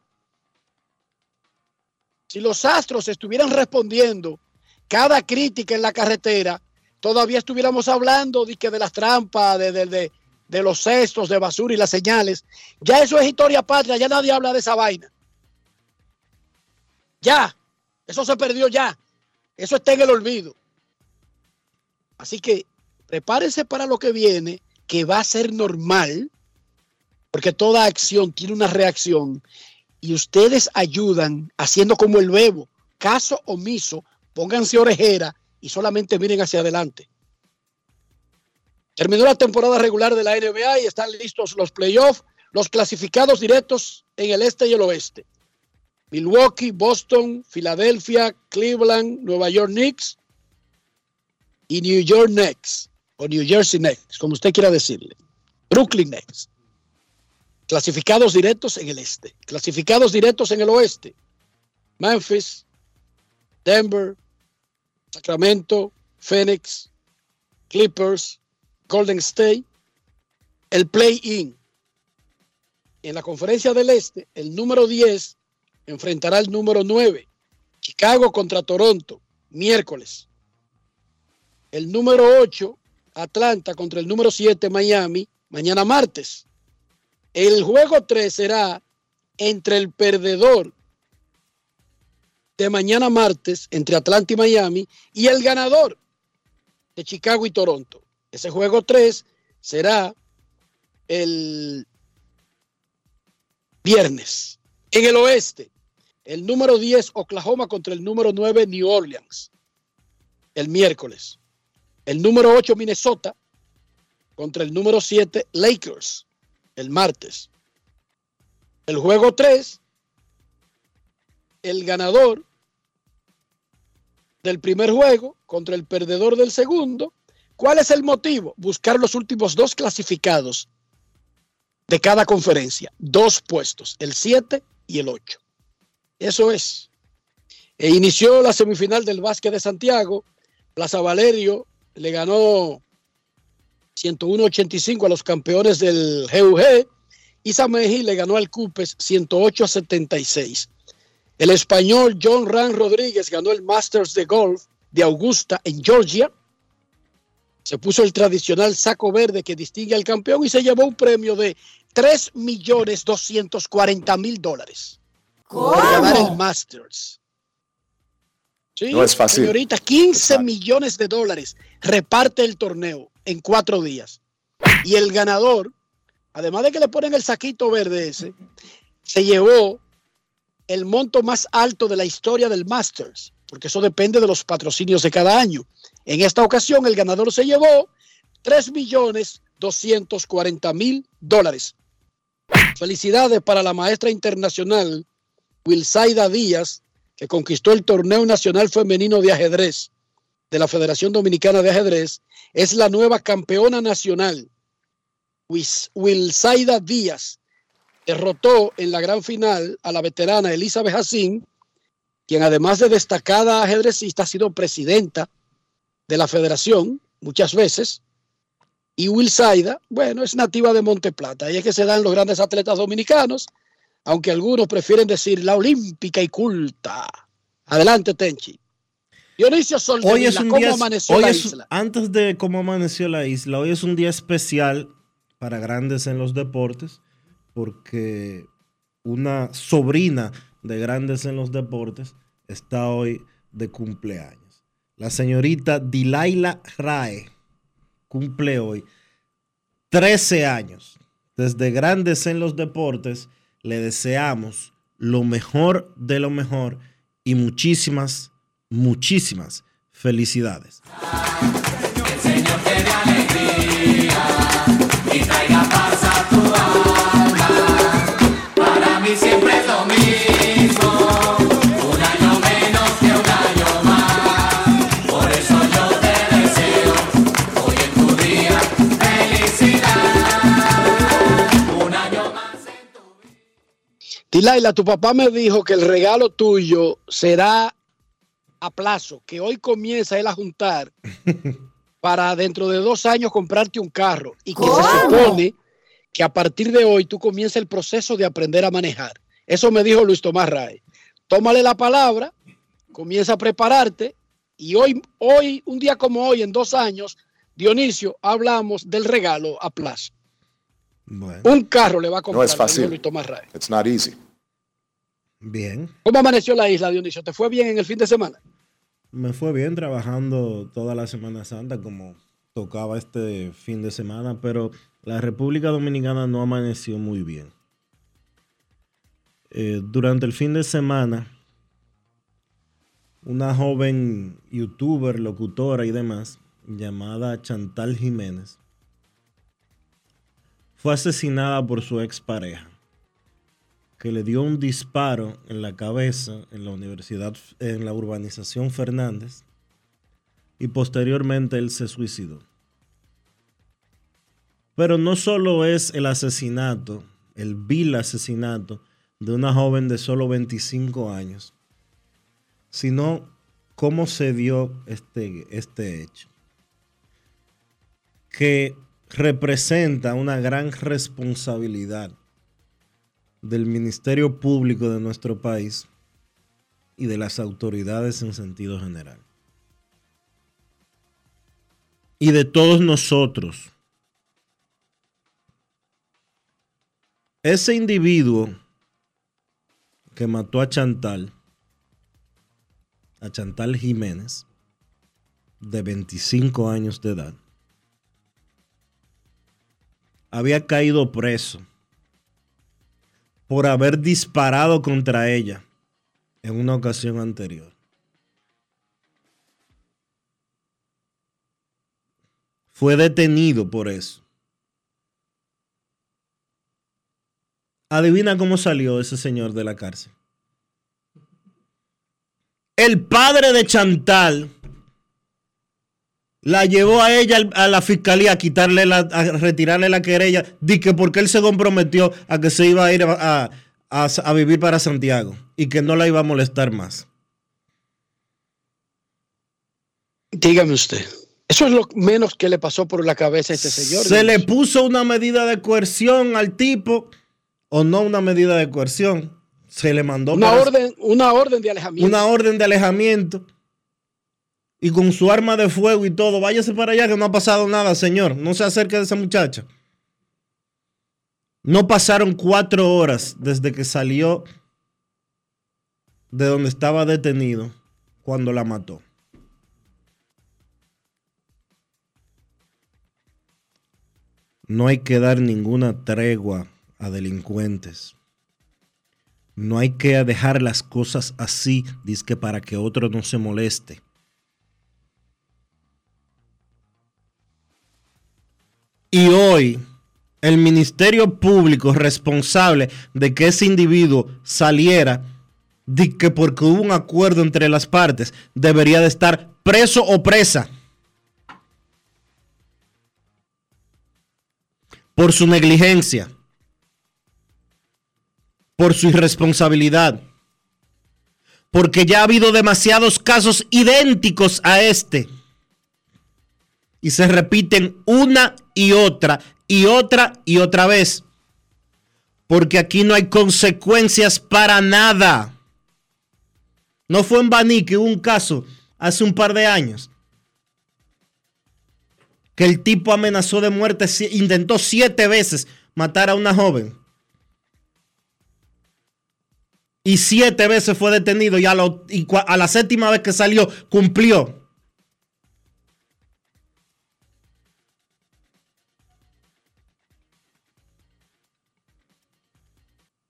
Si los astros estuvieran respondiendo cada crítica en la carretera, todavía estuviéramos hablando de, que de las trampas, de, de- los cestos de basura y las señales. Ya eso es historia patria, ya nadie habla de esa vaina. Ya, eso se perdió ya. Eso está en el olvido. Así que prepárense para lo que viene, que va a ser normal, porque toda acción tiene una reacción y ustedes ayudan haciendo como el bebo, caso omiso, pónganse orejera y solamente miren hacia adelante. Terminó la temporada regular de la NBA y están listos los playoffs, los clasificados directos en el este y el oeste. Milwaukee, Boston, Filadelfia, Cleveland, Nueva York Knicks y New York Knicks, o New Jersey Knicks, como usted quiera decirle. Brooklyn Knicks. Clasificados directos en el este. Clasificados directos en el oeste. Memphis, Denver, Sacramento, Phoenix, Clippers, Golden State, el play-in. En la conferencia del este, el número 10 enfrentará al número 9, Chicago contra Toronto, miércoles. El número 8, Atlanta contra el número 7, Miami, mañana martes. El juego 3 será entre el perdedor de mañana martes, entre Atlanta y Miami, y el ganador de Chicago y Toronto. Ese juego 3 será el viernes. En el oeste, el número 10 Oklahoma contra el número 9 New Orleans. El miércoles. El número 8 Minnesota contra el número 7 Lakers. El martes. El juego 3. El ganador del primer juego contra el perdedor del segundo. ¿Cuál es el motivo? Buscar los últimos dos clasificados de cada conferencia. Dos puestos, el 7 y el 8. Eso es. E inició la semifinal del básquet de Santiago. Plaza Valerio le ganó 101-85 a los campeones del GUG. Y Sameji le ganó al Cupes 108 a 76. El español John Ran Rodríguez ganó el Masters de Golf de Augusta en Georgia. Se puso el tradicional saco verde que distingue al campeón y se llevó un premio de 3 millones 240 mil dólares. Por ganar el Masters. Sí, No es fácil. Señorita, 15 millones de dólares reparte el torneo en cuatro días. Y el ganador, además de que le ponen el saquito verde ese, se llevó el monto más alto de la historia del Masters, porque eso depende de los patrocinios de cada año. En esta ocasión, el ganador se llevó 3 millones 240 mil dólares. Felicidades para la maestra internacional Wilsaida Díaz, que conquistó el torneo nacional femenino de ajedrez de la Federación Dominicana de Ajedrez. Es la nueva campeona nacional. Wilsaida Díaz derrotó en la gran final a la veterana Elizabeth Hassin, quien además de destacada ajedrecista ha sido presidenta de la federación muchas veces. Y Wilsaida, bueno, es nativa de Monteplata. Ahí es que se dan los grandes atletas dominicanos, aunque algunos prefieren decir la olímpica y culta. Adelante, Tenchi. Dionisio Hoy Solterila, es un ¿cómo día, amaneció hoy la es- isla? antes de cómo amaneció la isla, hoy es un día especial para grandes en los deportes, porque una sobrina de grandes en los deportes está hoy de cumpleaños. La señorita Dilaila Rae cumple hoy 13 años. Desde grandes en los deportes le deseamos lo mejor de lo mejor y muchísimas, muchísimas felicidades. Dilaila, tu papá me dijo que el regalo tuyo será a plazo, que hoy comienza él a juntar *laughs* para dentro de dos años comprarte un carro y que se supone que a partir de hoy tú comienzas el proceso de aprender a manejar. Eso me dijo Luis Tomás Ray. Tómale la palabra, comienza a prepararte y hoy, hoy, un día como hoy, en dos años, Dionisio, hablamos del regalo a plazo. Un carro le va a comprar No es fácil. Luis Tomás Ray. It's not easy. Bien. ¿Cómo amaneció la isla, Dionisio? ¿Te fue bien en el fin de semana? Me fue bien trabajando toda la Semana Santa como tocaba este fin de semana, pero la República Dominicana no amaneció muy bien. Eh, durante el fin de semana, una joven youtuber, locutora y demás, llamada Chantal Jiménez, fue asesinada por su expareja, que le dio un disparo en la cabeza en la universidad, en la urbanización Fernández, y posteriormente él se suicidó. Pero no solo es el asesinato, el vil asesinato de una joven de solo 25 años, sino cómo se dio este, este hecho, que representa una gran responsabilidad del Ministerio Público de nuestro país y de las autoridades en sentido general. Y de todos nosotros. Ese individuo que mató a Chantal, a Chantal Jiménez, de 25 años de edad, había caído preso por haber disparado contra ella en una ocasión anterior. Fue detenido por eso. Adivina cómo salió ese señor de la cárcel. El padre de Chantal la llevó a ella a la fiscalía a quitarle la, a retirarle la querella, di que porque él se comprometió a que se iba a ir a, a- a- vivir para Santiago y que no la iba a molestar más. Dígame usted. Eso es lo menos que le pasó por la cabeza a ese señor. Se le puso una medida de coerción al tipo o no una medida de coerción. Se le mandó una para- orden, una orden de alejamiento. una orden de alejamiento y con su arma de fuego y todo, váyase para allá que no ha pasado nada, señor. No se acerque de esa muchacha. No pasaron cuatro horas desde que salió de donde estaba detenido cuando la mató. No hay que dar ninguna tregua a delincuentes. No hay que dejar las cosas así, que para que otro no se moleste. Y hoy, el Ministerio Público responsable de que ese individuo saliera, que porque hubo un acuerdo entre las partes, debería de estar preso o presa. Por su negligencia por su irresponsabilidad. Porque ya ha habido demasiados casos idénticos a este. Y se repiten una y otra y otra y otra vez. Porque aquí no hay consecuencias para nada. No fue en Baní que hubo un caso hace un par de años. Que el tipo amenazó de muerte, intentó siete veces matar a una joven y siete veces fue detenido y a la séptima vez que salió cumplió.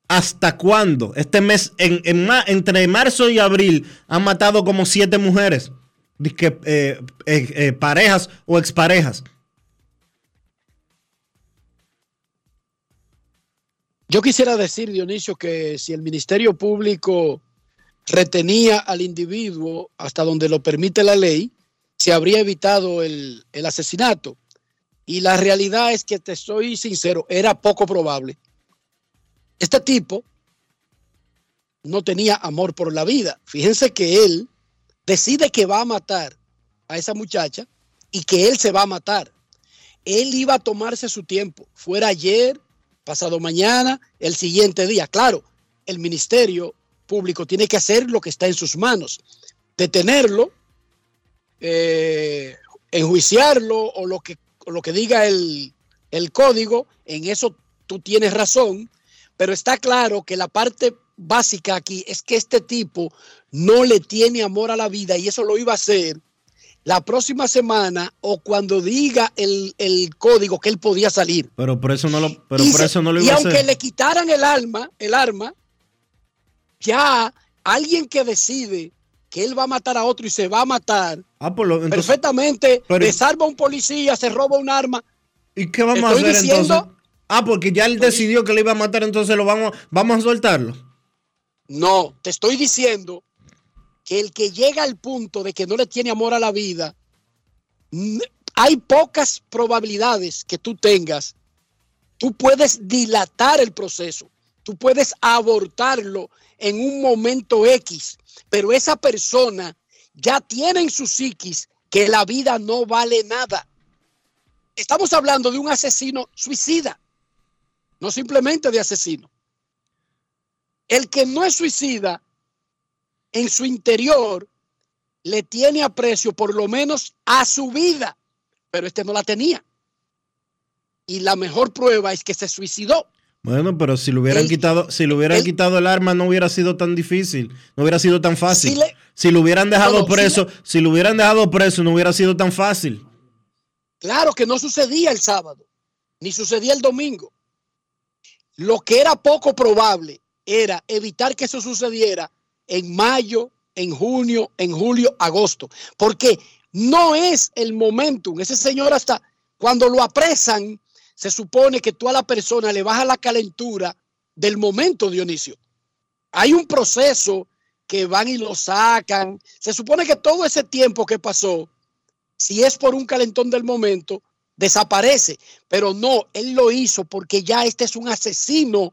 ¿Hasta cuándo? Este mes, en, entre marzo y abril, han matado como siete mujeres. Dizque, eh, eh, eh, parejas o exparejas. Yo quisiera decir, Dionisio, que si el Ministerio Público retenía al individuo hasta donde lo permite la ley, se habría evitado el asesinato. Y la realidad es que, te soy sincero, era poco probable. Este tipo no tenía amor por la vida. Fíjense que él decide que va a matar a esa muchacha y que él se va a matar. Él iba a tomarse su tiempo, fuera ayer, pasado mañana, el siguiente día. Claro, el Ministerio Público tiene que hacer lo que está en sus manos, detenerlo, eh, enjuiciarlo o lo que, lo que diga el, el código, en eso tú tienes razón, pero está claro que la parte básica aquí es que este tipo no le tiene amor a la vida y eso lo iba a hacer la próxima semana o cuando diga el, el código que él podía salir. Pero por eso no lo, pero y por eso no lo y iba a aunque hacer. le quitaran el arma, el arma, ya alguien que decide que él va a matar a otro y se va a matar, Ah, por lo, entonces, perfectamente pero- desarma a un policía, se roba un arma. ¿Y qué vamos a Estoy hacer diciendo- entonces? Ah, porque ya él decidió que le iba a matar, entonces lo vamos, vamos a soltarlo. No, te estoy diciendo que el que llega al punto de que no le tiene amor a la vida, hay pocas probabilidades que tú tengas. Tú puedes dilatar el proceso, tú puedes abortarlo en un momento X, pero esa persona ya tiene en su psiquis que la vida no vale nada. Estamos hablando de un asesino suicida, no simplemente de asesino. El que no es suicida, en su interior, le tiene aprecio por lo menos a su vida, pero este no la tenía. Y la mejor prueba es que se suicidó. Bueno, pero si le hubieran El- quitado, si le hubieran el- quitado el arma, no hubiera sido tan difícil, no hubiera sido tan fácil. Si le- si lo hubieran dejado no, si preso, si lo hubieran dejado preso, no hubiera sido tan fácil. Claro que no sucedía el sábado, ni sucedía el domingo. Lo que era poco probable era evitar que eso sucediera en mayo, en junio, en julio, agosto, porque no es el momentum. Ese señor hasta cuando lo apresan, se supone que tú a la persona le bajas la calentura del momento, Dionisio. Hay un proceso que van y lo sacan. Se supone que todo ese tiempo que pasó, si es por un calentón del momento, desaparece. Pero no, él lo hizo porque ya este es un asesino,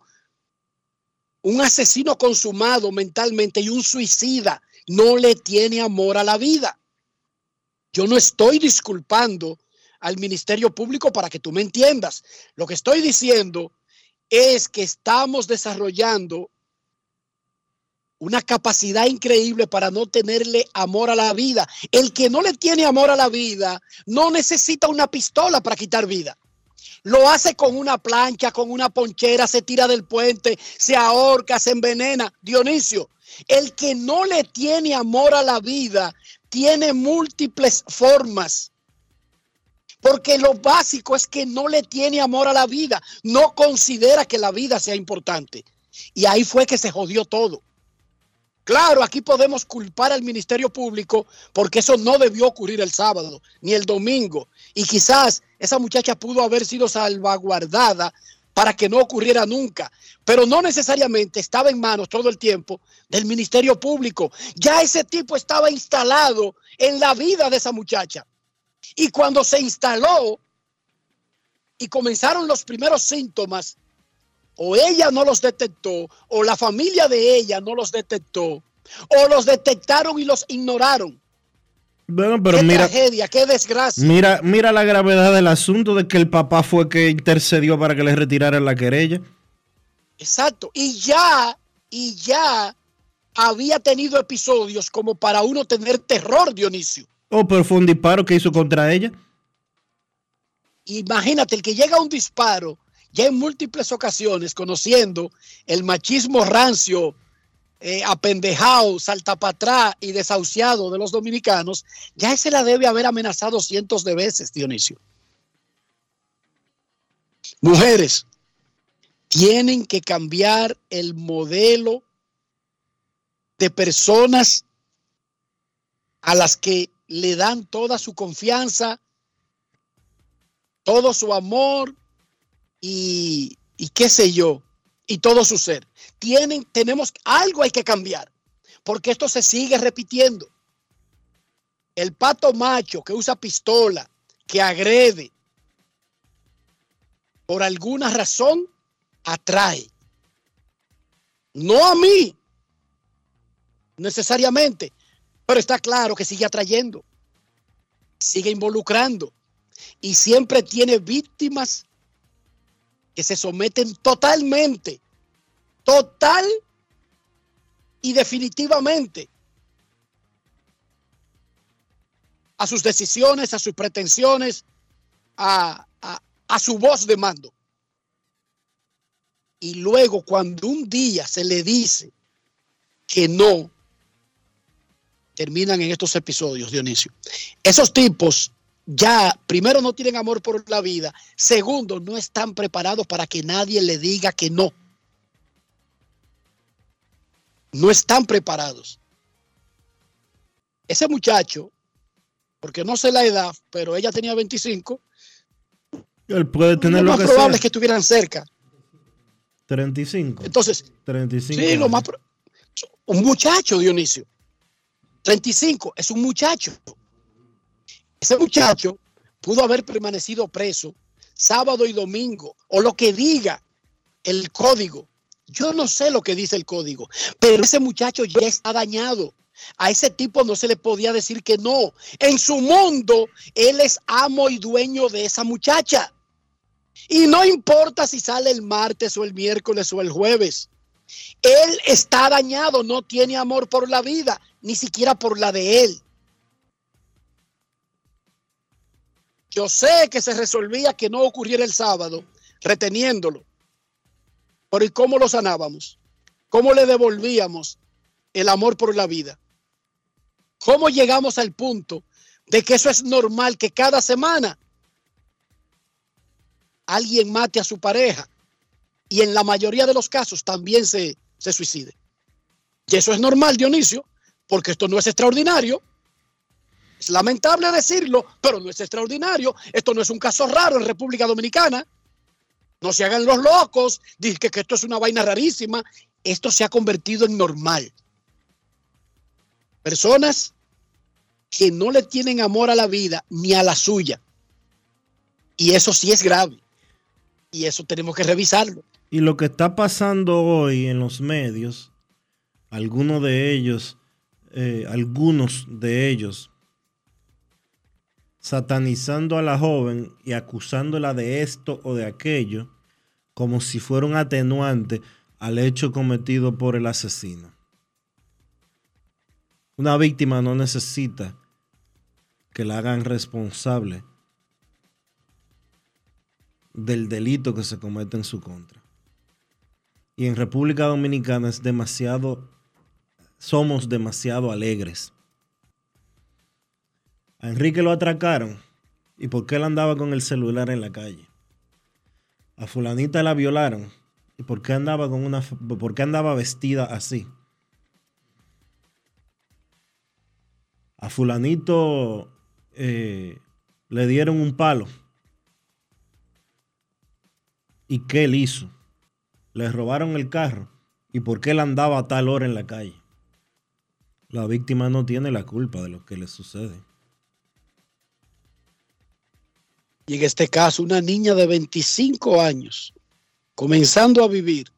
un asesino consumado mentalmente y un suicida. No le tiene amor a la vida. Yo no estoy disculpando al Ministerio Público para que tú me entiendas. Lo que estoy diciendo es que estamos desarrollando una capacidad increíble para no tenerle amor a la vida. El que no le tiene amor a la vida no necesita una pistola para quitar vida. Lo hace con una plancha, con una ponchera, se tira del puente, se ahorca, se envenena. Dionisio, el que no le tiene amor a la vida tiene múltiples formas. Porque lo básico es que no le tiene amor a la vida, no considera que la vida sea importante. Y ahí fue que se jodió todo. Claro, aquí podemos culpar al Ministerio Público porque eso no debió ocurrir el sábado ni el domingo. Y quizás esa muchacha pudo haber sido salvaguardada para que no ocurriera nunca, pero no necesariamente estaba en manos todo el tiempo del Ministerio Público. Ya ese tipo estaba instalado en la vida de esa muchacha. Y cuando se instaló y comenzaron los primeros síntomas, o ella no los detectó, o la familia de ella no los detectó, o los detectaron y los ignoraron. Bueno, pero qué mira, tragedia, qué desgracia. mira, mira la gravedad del asunto de que el papá fue que intercedió para que le retiraran la querella. Exacto. Y ya, y ya había tenido episodios como para uno tener terror, Dionisio. Oh, pero fue un disparo que hizo contra ella. Imagínate, el que llega a un disparo, ya en múltiples ocasiones, conociendo el machismo rancio, eh, apendejado, saltapatrá y desahuciado de los dominicanos, ya ese la debe haber amenazado cientos de veces, Dionisio. Mujeres, tienen que cambiar el modelo de personas a las que le dan toda su confianza, todo su amor y, qué sé yo, y todo su ser. Tienen, tenemos, algo hay que cambiar, porque esto se sigue repitiendo. El pato macho que usa pistola, que agrede, por alguna razón, atrae. No a mí, necesariamente, pero está claro que sigue atrayendo, sigue involucrando y siempre tiene víctimas que se someten totalmente, total y definitivamente a sus decisiones, a sus pretensiones, a, a- su voz de mando. Y luego cuando un día se le dice que no, terminan en estos episodios, Dionisio. Esos tipos ya, primero, no tienen amor por la vida. Segundo, no están preparados para que nadie le diga que no. No están preparados. Ese muchacho, porque no sé la edad, pero ella tenía 25, Él puede tener lo lo más que probable sea. es que estuvieran cerca. 35. Entonces, 35. Sí, lo más. Un muchacho, Dionisio. 35, es un muchacho. Ese muchacho pudo haber permanecido preso sábado y domingo, o lo que diga el código. Yo no sé lo que dice el código, pero ese muchacho ya está dañado. A ese tipo no se le podía decir que no. En su mundo, él es amo y dueño de esa muchacha. Y no importa si sale el martes o el miércoles o el jueves. Él está dañado, no tiene amor por la vida, ni siquiera por la de él. Yo sé que se resolvía que no ocurriera el sábado, reteniéndolo. Pero ¿y cómo lo sanábamos? ¿Cómo le devolvíamos el amor por la vida? ¿Cómo llegamos al punto de que eso es normal, que cada semana alguien mate a su pareja y en la mayoría de los casos también se, se suicide? Y eso es normal, Dionisio, porque esto no es extraordinario. Es lamentable decirlo, pero no es extraordinario. Esto no es un caso raro en República Dominicana. No se hagan los locos, dicen que, esto es una vaina rarísima. Esto se ha convertido en normal. Personas que no le tienen amor a la vida ni a la suya. Y eso sí es grave. Y eso tenemos que revisarlo. Y lo que está pasando hoy en los medios, algunos de ellos, eh, algunos de ellos, satanizando a la joven y acusándola de esto o de aquello, como si fuera un atenuante al hecho cometido por el asesino. Una víctima no necesita que la hagan responsable del delito que se comete en su contra. Y en República Dominicana es demasiado, somos demasiado alegres. A Enrique lo atracaron. ¿Y por qué él andaba con el celular en la calle? A fulanita la violaron. ¿Y por qué andaba con una por qué andaba vestida así? A fulanito eh, le dieron un palo. ¿Y qué él hizo? Le robaron el carro. ¿Y por qué él andaba a tal hora en la calle? La víctima no tiene la culpa de lo que le sucede. Y en este caso, una niña de 25 años, comenzando a vivir,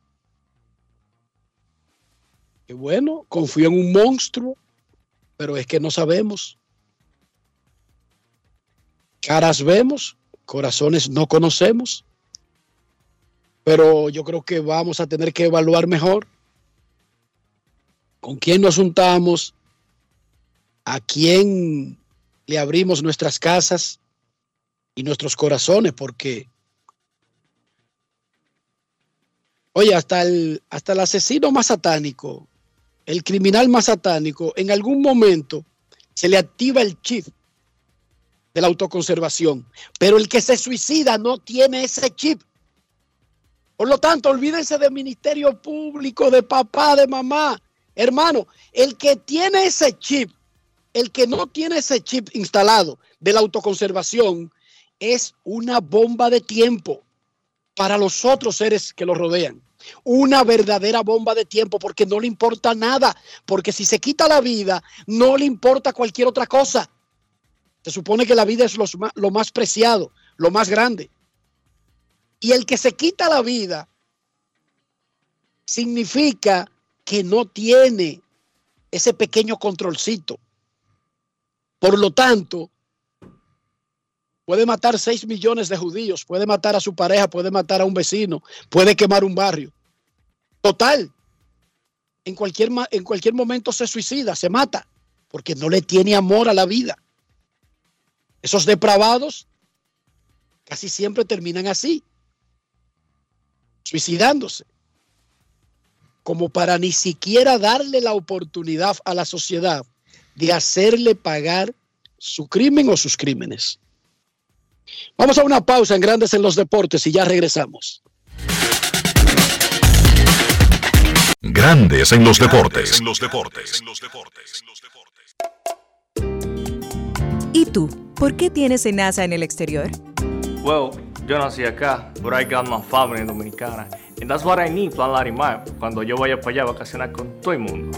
que bueno, confió en un monstruo, pero es que no sabemos. Caras vemos, corazones no conocemos, pero yo creo que vamos a tener que evaluar mejor con quién nos juntamos, a quién le abrimos nuestras casas y nuestros corazones, porque, oye, hasta el, hasta el asesino más satánico, el criminal más satánico, en algún momento se le activa el chip de la autoconservación, pero el que se suicida no tiene ese chip. Por lo tanto, olvídense del ministerio público, de papá, de mamá. Hermano, el que tiene ese chip, el que no tiene ese chip instalado de la autoconservación, es una bomba de tiempo para los otros seres que lo rodean. Una verdadera bomba de tiempo porque no le importa nada, porque si se quita la vida, no le importa cualquier otra cosa. Se supone que la vida es lo más preciado, lo más grande. Y el que se quita la vida significa que no tiene ese pequeño controlcito. Por lo tanto, puede matar 6 millones de judíos, puede matar a su pareja, puede matar a un vecino, puede quemar un barrio. Total, en cualquier, en cualquier momento se suicida, se mata, porque no le tiene amor a la vida. Esos depravados casi siempre terminan así, suicidándose. como para ni siquiera darle la oportunidad a la sociedad de hacerle pagar su crimen o sus crímenes. Vamos a una pausa en Grandes en los Deportes y ya regresamos. Grandes en los deportes. ¿Y tú? ¿Por qué tienes enaza en el exterior? Well, yo nací acá, but I got my family dominicana. And that's what I need, Plan Larimar, cuando yo vaya para allá a vacacionar con todo el mundo.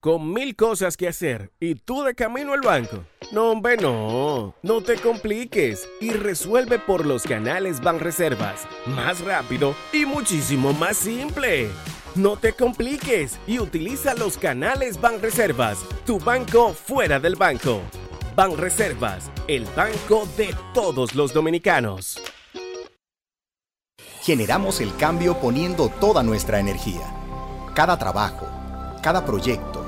Con mil cosas que hacer y tú de camino al banco. No, hombre, no. No te compliques y resuelve por los canales Banreservas. Más rápido y muchísimo más simple. No te compliques y utiliza los canales Banreservas, tu banco fuera del banco. Banreservas, el banco de todos los dominicanos. Generamos el cambio poniendo toda nuestra energía. Cada trabajo, cada proyecto,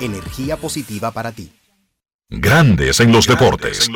energía positiva para ti. Grandes en los deportes.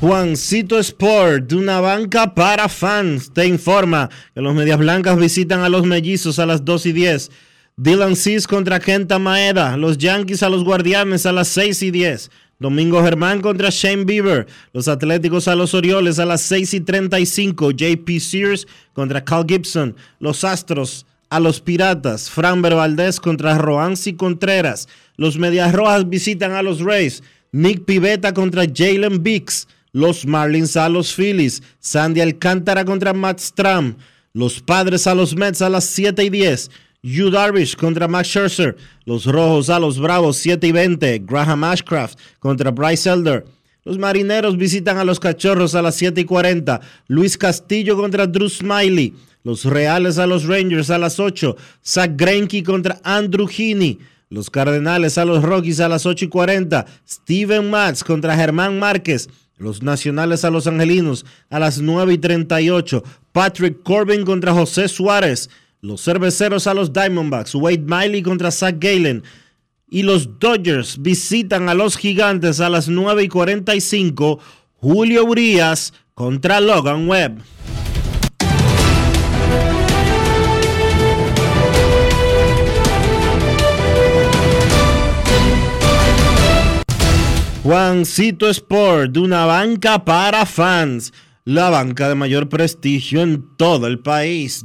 Juancito Sport, de una banca para fans, te informa que los Medias Blancas visitan a los Mellizos a las 2 y 10. Dylan Cis contra Kenta Maeda, los Yankees a los Guardianes a las 6 y 10. Domingo Germán contra Shane Bieber, los Atléticos a los Orioles a las 6 y 35. JP Sears contra Cal Gibson, los Astros a los Piratas. Framber Valdez contra Roansi Contreras. Los Medias Rojas visitan a los Rays. Nick Pivetta contra Jalen Biggs. Los Marlins a los Phillies. Sandy Alcántara contra Matt Stram. Los Padres a los Mets a las 7 y 10. Yu Darvish contra Max Scherzer. Los Rojos a los Bravos 7 y 20. Graham Ashcraft contra Bryce Elder. Los Marineros visitan a los Cachorros a las 7 y 40. Luis Castillo contra Drew Smiley. Los Reales a los Rangers a las 8. Zach Greinke contra Andrew Heaney. Los Cardenales a los Rockies a las 8 y 40. Steven Matz contra Germán Márquez. Los Nacionales a los Angelinos a las 9 y 38. Patrick Corbin contra José Suárez. Los Cerveceros a los Diamondbacks. Wade Miley contra Zach Galen. Y los Dodgers visitan a los Gigantes a las 9 y 45. Julio Urias contra Logan Webb. Juancito Sport, de una banca para fans. La banca de mayor prestigio en todo el país,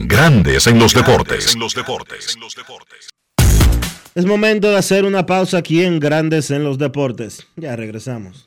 Grandes en los deportes. Es momento de hacer una pausa aquí en Grandes en los Deportes. Ya regresamos.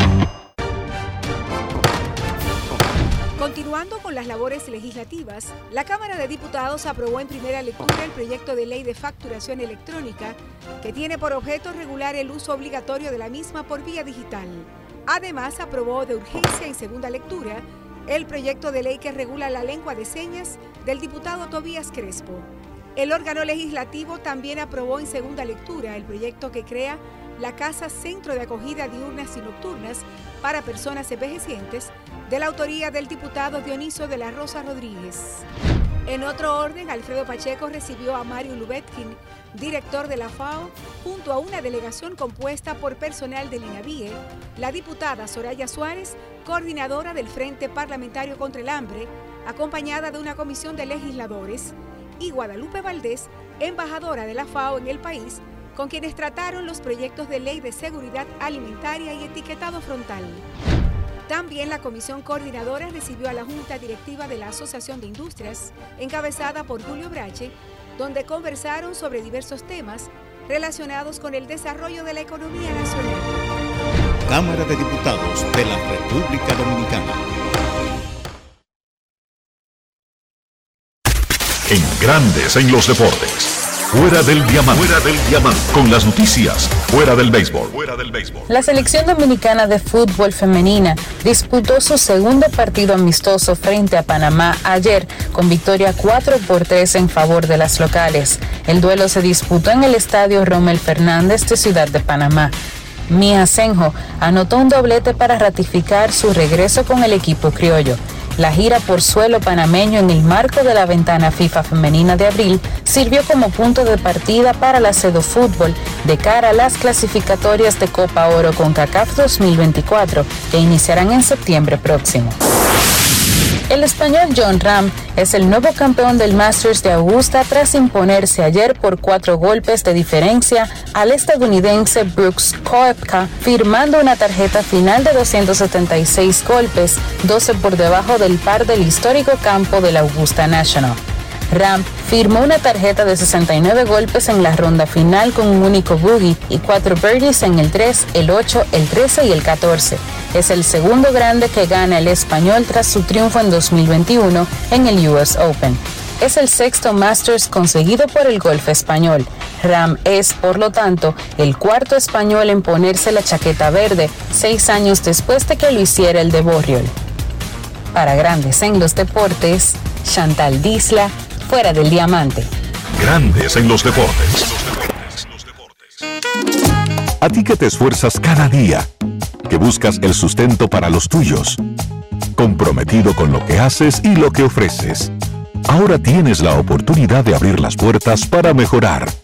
Con las labores legislativas, la Cámara de Diputados aprobó en primera lectura el proyecto de ley de facturación electrónica que tiene por objeto regular el uso obligatorio de la misma por vía digital. Además, aprobó de urgencia en segunda lectura el proyecto de ley que regula la lengua de señas del diputado Tobías Crespo. El órgano legislativo también aprobó en segunda lectura el proyecto que crea la Casa Centro de Acogida Diurnas y Nocturnas para Personas Envejecientes, de la autoría del diputado Dioniso de la Rosa Rodríguez. En otro orden, Alfredo Pacheco recibió a Mario Lubetkin, director de la FAO, junto a una delegación compuesta por personal del INAVIE, la diputada Soraya Suárez, coordinadora del Frente Parlamentario contra el Hambre, acompañada de una comisión de legisladores, y Guadalupe Valdés, embajadora de la FAO en el país, con quienes trataron los proyectos de ley de seguridad alimentaria y etiquetado frontal. También la comisión coordinadora recibió a la Junta Directiva de la Asociación de Industrias, encabezada por Julio Brache, donde conversaron sobre diversos temas relacionados con el desarrollo de la economía nacional. Cámara de Diputados de la República Dominicana. En Grandes en los deportes. Fuera del diamante. Fuera del diamante. Con las noticias. Fuera del béisbol. Fuera del béisbol. La selección dominicana de fútbol femenina disputó su segundo partido amistoso frente a Panamá ayer con victoria 4 por 3 en favor de las locales. El duelo se disputó en el estadio Rommel Fernández de Ciudad de Panamá. Mia Senjo anotó un doblete para ratificar su regreso con el equipo criollo. La gira por suelo panameño en el marco de la ventana FIFA femenina de abril sirvió como punto de partida para la Cedo Fútbol de cara a las clasificatorias de Copa Oro con CACAF 2024 que iniciarán en septiembre próximo. El español John Ram es el nuevo campeón del Masters de Augusta tras imponerse ayer por cuatro golpes de diferencia al estadounidense Brooks Koepka, firmando una tarjeta final de 276 golpes, 12 por debajo del par del histórico campo del Augusta National. Ram firmó una tarjeta de 69 golpes en la ronda final con un único boogie y cuatro birdies en el 3, el 8, el 13 y el 14. Es el segundo grande que gana el español tras su triunfo en 2021 en el US Open. Es el sexto Masters conseguido por el golf español. Ram es, por lo tanto, el cuarto español en ponerse la chaqueta verde, seis años después de que lo hiciera el de Borriol. Para Grandes en los Deportes, Chantal Disla, fuera del diamante. Grandes en los deportes. A ti que te esfuerzas cada día, que buscas el sustento para los tuyos, comprometido con lo que haces y lo que ofreces. Ahora tienes la oportunidad de abrir las puertas para mejorar,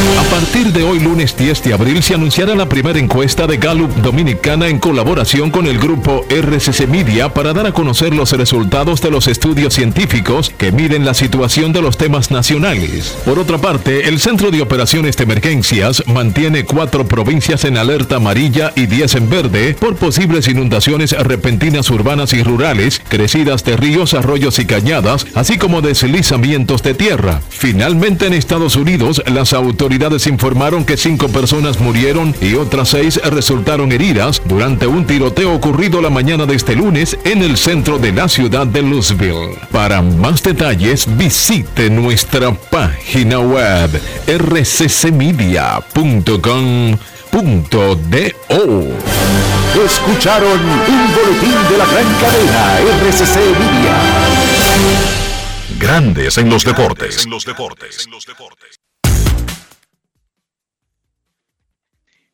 A partir de hoy, lunes 10 de abril, se anunciará la primera encuesta de Gallup Dominicana en colaboración con el grupo RCC Media para dar a conocer los resultados de los estudios científicos que miden la situación de los temas nacionales. Por otra parte, el Centro de Operaciones de Emergencias mantiene cuatro provincias en alerta amarilla y 10 en verde por posibles inundaciones repentinas urbanas y rurales, crecidas de ríos, arroyos y cañadas, así como deslizamientos de tierra. Finalmente, en Estados Unidos, las autoridades autoridades informaron que cinco personas murieron y otras seis resultaron heridas durante un tiroteo ocurrido la mañana de este lunes en el centro de la ciudad de Louisville. Para más detalles, visite nuestra página web rccmedia.com.do. Escucharon un boletín de la gran cadena RCC Media. Grandes en los deportes.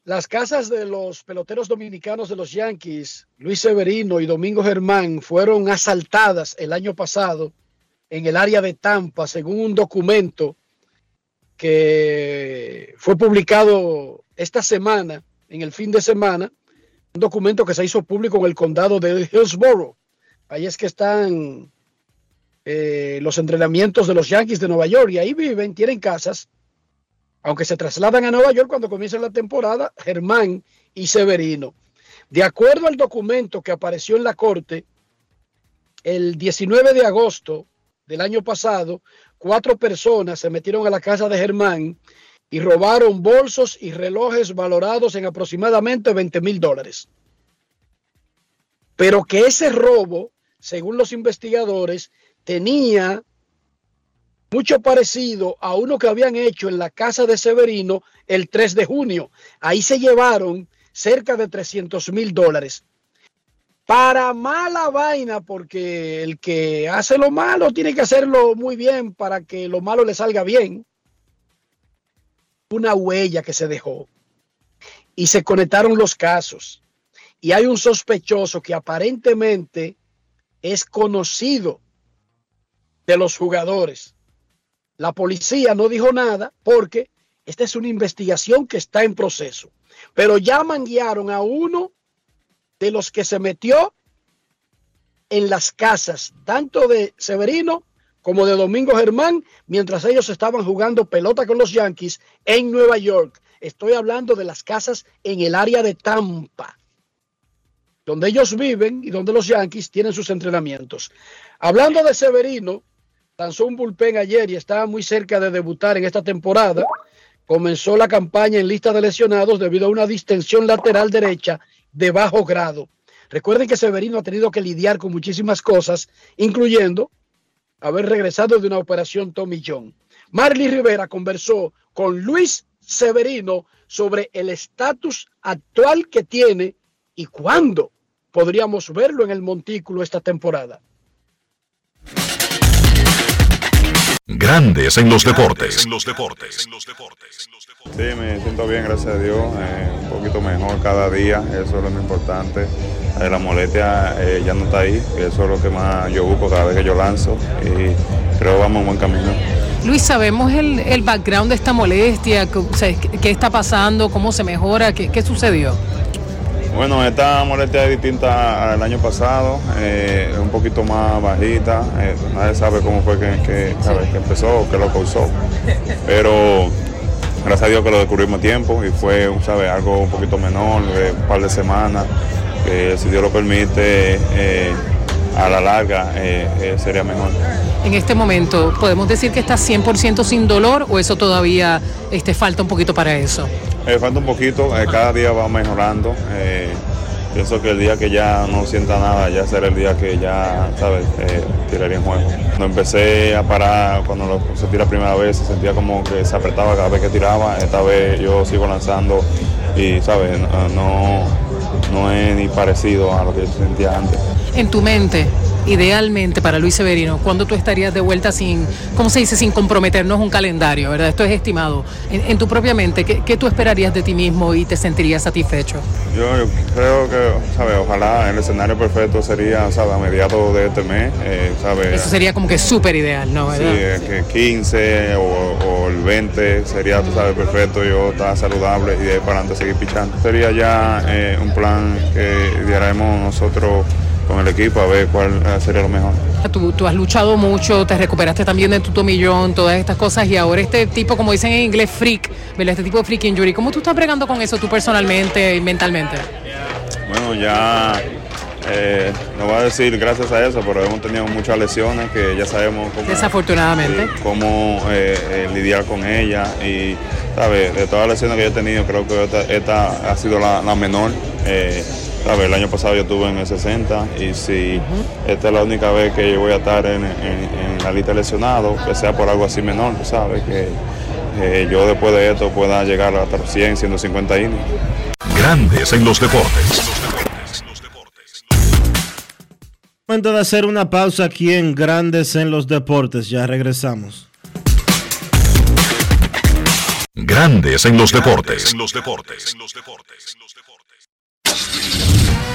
Las casas de los peloteros dominicanos de los Yankees, Luis Severino y Domingo Germán, fueron asaltadas el año pasado en el área de Tampa, según un documento que fue publicado esta semana, en el fin de semana, un documento que se hizo público en el condado de Hillsborough. Ahí es que están eh, los entrenamientos de los Yankees de Nueva York y ahí viven, tienen casas, aunque se trasladan a Nueva York cuando comienza la temporada, Germán y Severino. De acuerdo al documento que apareció en la corte, el 19 de agosto del año pasado, cuatro personas se metieron a la casa de Germán y robaron bolsos y relojes valorados en aproximadamente 20 mil dólares. Pero que ese robo, según los investigadores, tenía mucho parecido a uno que habían hecho en la casa de Severino el 3 de junio. Ahí se llevaron cerca de 300 mil dólares. Para mala vaina, porque el que hace lo malo tiene que hacerlo muy bien para que lo malo le salga bien. Una huella que se dejó. Y se conectaron los casos. Y hay un sospechoso que aparentemente es conocido de los jugadores. La policía no dijo nada porque esta es una investigación que está en proceso. Pero ya manguearon a uno de los que se metió en las casas, tanto de Severino como de Domingo Germán, mientras ellos estaban jugando pelota con los Yankees en Nueva York. Estoy hablando de las casas en el área de Tampa, donde ellos viven y donde los Yankees tienen sus entrenamientos. Hablando de Severino, lanzó un bullpen ayer y estaba muy cerca de debutar en esta temporada. Comenzó la campaña en lista de lesionados debido a una distensión lateral derecha de bajo grado. Recuerden que Severino ha tenido que lidiar con muchísimas cosas, incluyendo haber regresado de una operación Tommy John. Marley Rivera conversó con Luis Severino sobre el estatus actual que tiene y cuándo podríamos verlo en el montículo esta temporada. Grandes en los deportes. Sí, me siento bien, gracias a Dios, eh, un poquito mejor cada día, eso es lo más importante. Eh, la molestia eh, ya no está ahí, eso es lo que más yo busco cada vez que yo lanzo y creo que vamos en buen camino. Luis, ¿sabemos el, el background de esta molestia? ¿Qué, o sea, qué- qué está pasando? ¿Cómo se mejora? ¿Qué, qué sucedió? Bueno, esta molestia es distinta al año pasado, eh, es un poquito más bajita, eh, nadie sabe cómo fue que, que, sabe, que empezó o qué lo causó, pero gracias a Dios que lo descubrimos a tiempo y fue sabe, algo un poquito menor, un par de semanas, que si Dios lo permite, eh, a la larga eh, eh, sería mejor. En este momento, ¿podemos decir que está 100% sin dolor o eso todavía este, falta un poquito para eso? Eh, falta un poquito, eh, cada día va mejorando. pienso que el día que ya no sienta nada, ya será el día que ya, ¿sabes?, tiraría en juego. Cuando empecé a parar, cuando lo sentí la primera vez, se sentía como que se apretaba cada vez que tiraba. Esta vez yo sigo lanzando y, ¿sabes?, no, no, no es ni parecido a lo que yo sentía antes. En tu mente, idealmente para Luis Severino, ¿cuándo tú estarías de vuelta sin, ¿cómo se dice?, sin comprometernos un calendario, ¿verdad? Esto es estimado. En, en tu propia mente, ¿qué, qué tú esperarías de ti mismo y te sentirías satisfecho? Yo, yo creo que, ¿sabes? Ojalá el escenario perfecto sería, ¿sabes? A mediados de este mes, eh, ¿sabes? Eso sería como que súper ideal, ¿no? Sí, eh, que 15 o, o el 20 sería, tú sabes, perfecto, yo estar saludable y de ahí para adelante seguir pichando. Sería ya eh, un plan que diaremos nosotros con el equipo a ver cuál eh, sería lo mejor. Tú, tú has luchado mucho, te recuperaste también de tu tomillón, todas estas cosas, y ahora este tipo, como dicen en inglés, freak, ¿verdad? Este tipo de freak injury. ¿Cómo tú estás bregando con eso tú personalmente y mentalmente? Bueno, ya eh, no voy a decir gracias a eso, pero hemos tenido muchas lesiones que ya sabemos cómo, Desafortunadamente. cómo eh, eh, lidiar con ellas. Y, ¿sabes? De todas las lesiones que yo he tenido, creo que esta, esta ha sido la, la menor. Eh, ¿sabes? El año pasado yo estuve en el 60 y si esta es la única vez que yo voy a estar en, en- en la lista de lesionados, que sea por algo así menor, tú ¿sabes? Que eh, yo después de esto pueda llegar hasta los 100, 150 innings. Grandes en los deportes. Momento de hacer una pausa aquí en Grandes en los Deportes. Ya regresamos. Grandes en los deportes. En los deportes.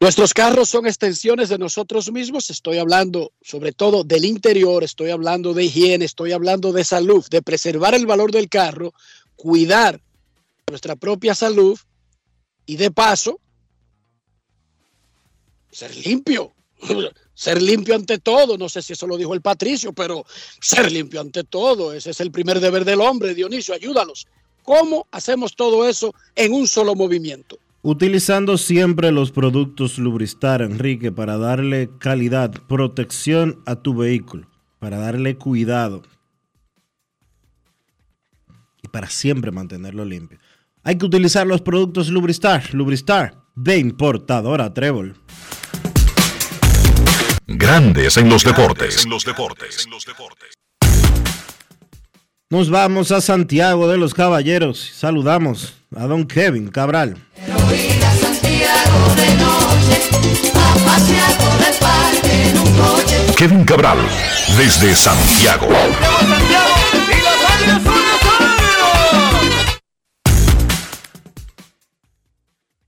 Nuestros carros son extensiones de nosotros mismos. Estoy hablando sobre todo del interior, estoy hablando de higiene, estoy hablando de salud, de preservar el valor del carro, cuidar nuestra propia salud y de paso ser limpio. *laughs* Ser limpio ante todo, no sé si eso lo dijo el Patricio, pero ser limpio ante todo, ese es el primer deber del hombre, Dionisio, ayúdanos. ¿Cómo hacemos todo eso en un solo movimiento? Utilizando siempre los productos Lubristar, Enrique, para darle calidad, protección a tu vehículo, para darle cuidado y para siempre mantenerlo limpio. Hay que utilizar los productos Lubristar, Lubristar de importadora Trébol. Grandes en los deportes. En los deportes. Nos vamos a Santiago de los Caballeros. Saludamos a don Kevin Cabral. Kevin Cabral, desde Santiago.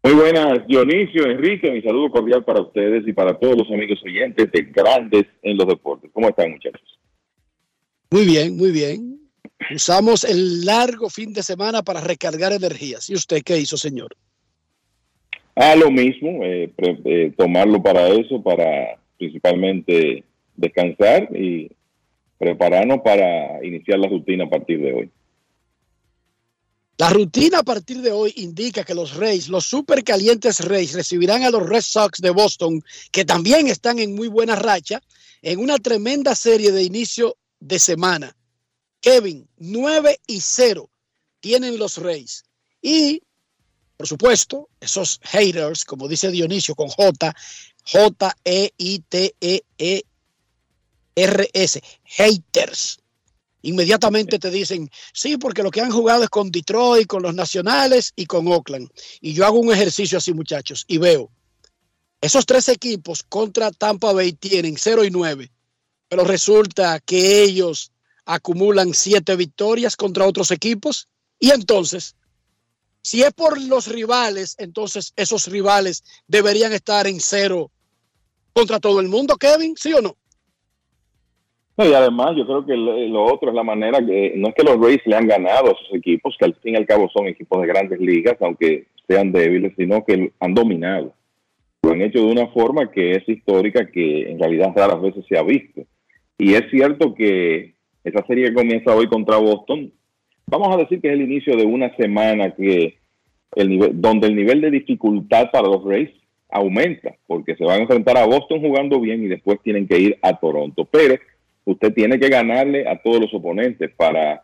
Muy buenas, Dionisio, Enrique, mi saludo cordial para ustedes y para todos los amigos oyentes de Grandes en los Deportes. ¿Cómo están, muchachos? Muy bien, muy bien. Usamos el largo fin de semana para recargar energías. ¿Y usted qué hizo, señor? Ah, lo mismo, eh, pre- eh, tomarlo para eso, para principalmente descansar y prepararnos para iniciar la rutina a partir de hoy. La rutina a partir de hoy indica que los Reyes, los supercalientes Reyes, recibirán a los Red Sox de Boston, que también están en muy buena racha, en una tremenda serie de inicio de semana. Kevin, 9 y 0 tienen los Reyes. Y, por supuesto, esos haters, como dice Dionisio con J, J-E-I-T-E-E-R-S, haters. Inmediatamente te dicen, sí, porque lo que han jugado es con Detroit, con los Nacionales y con Oakland. Y yo hago un ejercicio así, muchachos, y veo, esos tres equipos contra Tampa Bay tienen 0 y 9, pero resulta que ellos acumulan siete victorias contra otros equipos. Y entonces, si es por los rivales, entonces esos rivales deberían estar en cero contra todo el mundo, Kevin, ¿sí o no? No, y además yo creo que lo, otro es la manera que no es que los Rays le han ganado a esos equipos, que al fin y al cabo son equipos de grandes ligas, aunque sean débiles, sino que han dominado. Lo han hecho de una forma que es histórica, que en realidad raras veces se ha visto. Y es cierto que esa serie que comienza hoy contra Boston vamos a decir que es el inicio de una semana que el nivel, donde el nivel de dificultad para los Rays aumenta, porque se van a enfrentar a Boston jugando bien y después tienen que ir a Toronto. Pero usted tiene que ganarle a todos los oponentes para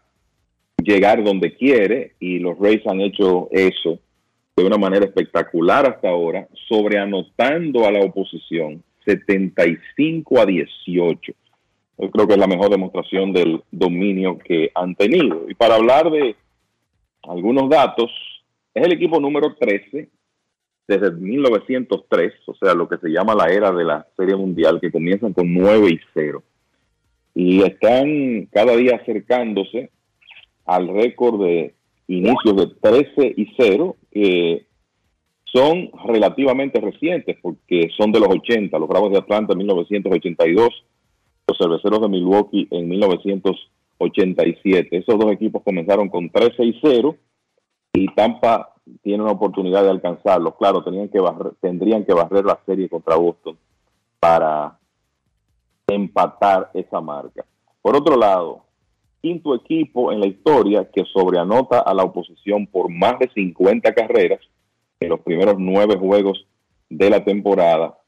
llegar donde quiere y los Rays han hecho eso de una manera espectacular hasta ahora, sobreanotando a la oposición 75 a 18. Yo creo que es la mejor demostración del dominio que han tenido. Y para hablar de algunos datos, es el equipo número 13 desde 1903, o sea, lo que se llama la era de la Serie Mundial, que comienzan con 9 y 0. Y están cada día acercándose al récord de inicios de 13 y 0, que son relativamente recientes, porque son de los 80, los Bravos de Atlanta en 1982, los Cerveceros de Milwaukee en 1987. Esos dos equipos comenzaron con 13 y 0 y Tampa tiene una oportunidad de alcanzarlos. Claro, tenían que barrer- tendrían que barrer la serie contra Boston para empatar esa marca. Por otro lado, quinto equipo en la historia que sobreanota a la oposición por más de 50 carreras en los primeros nueve juegos de la temporada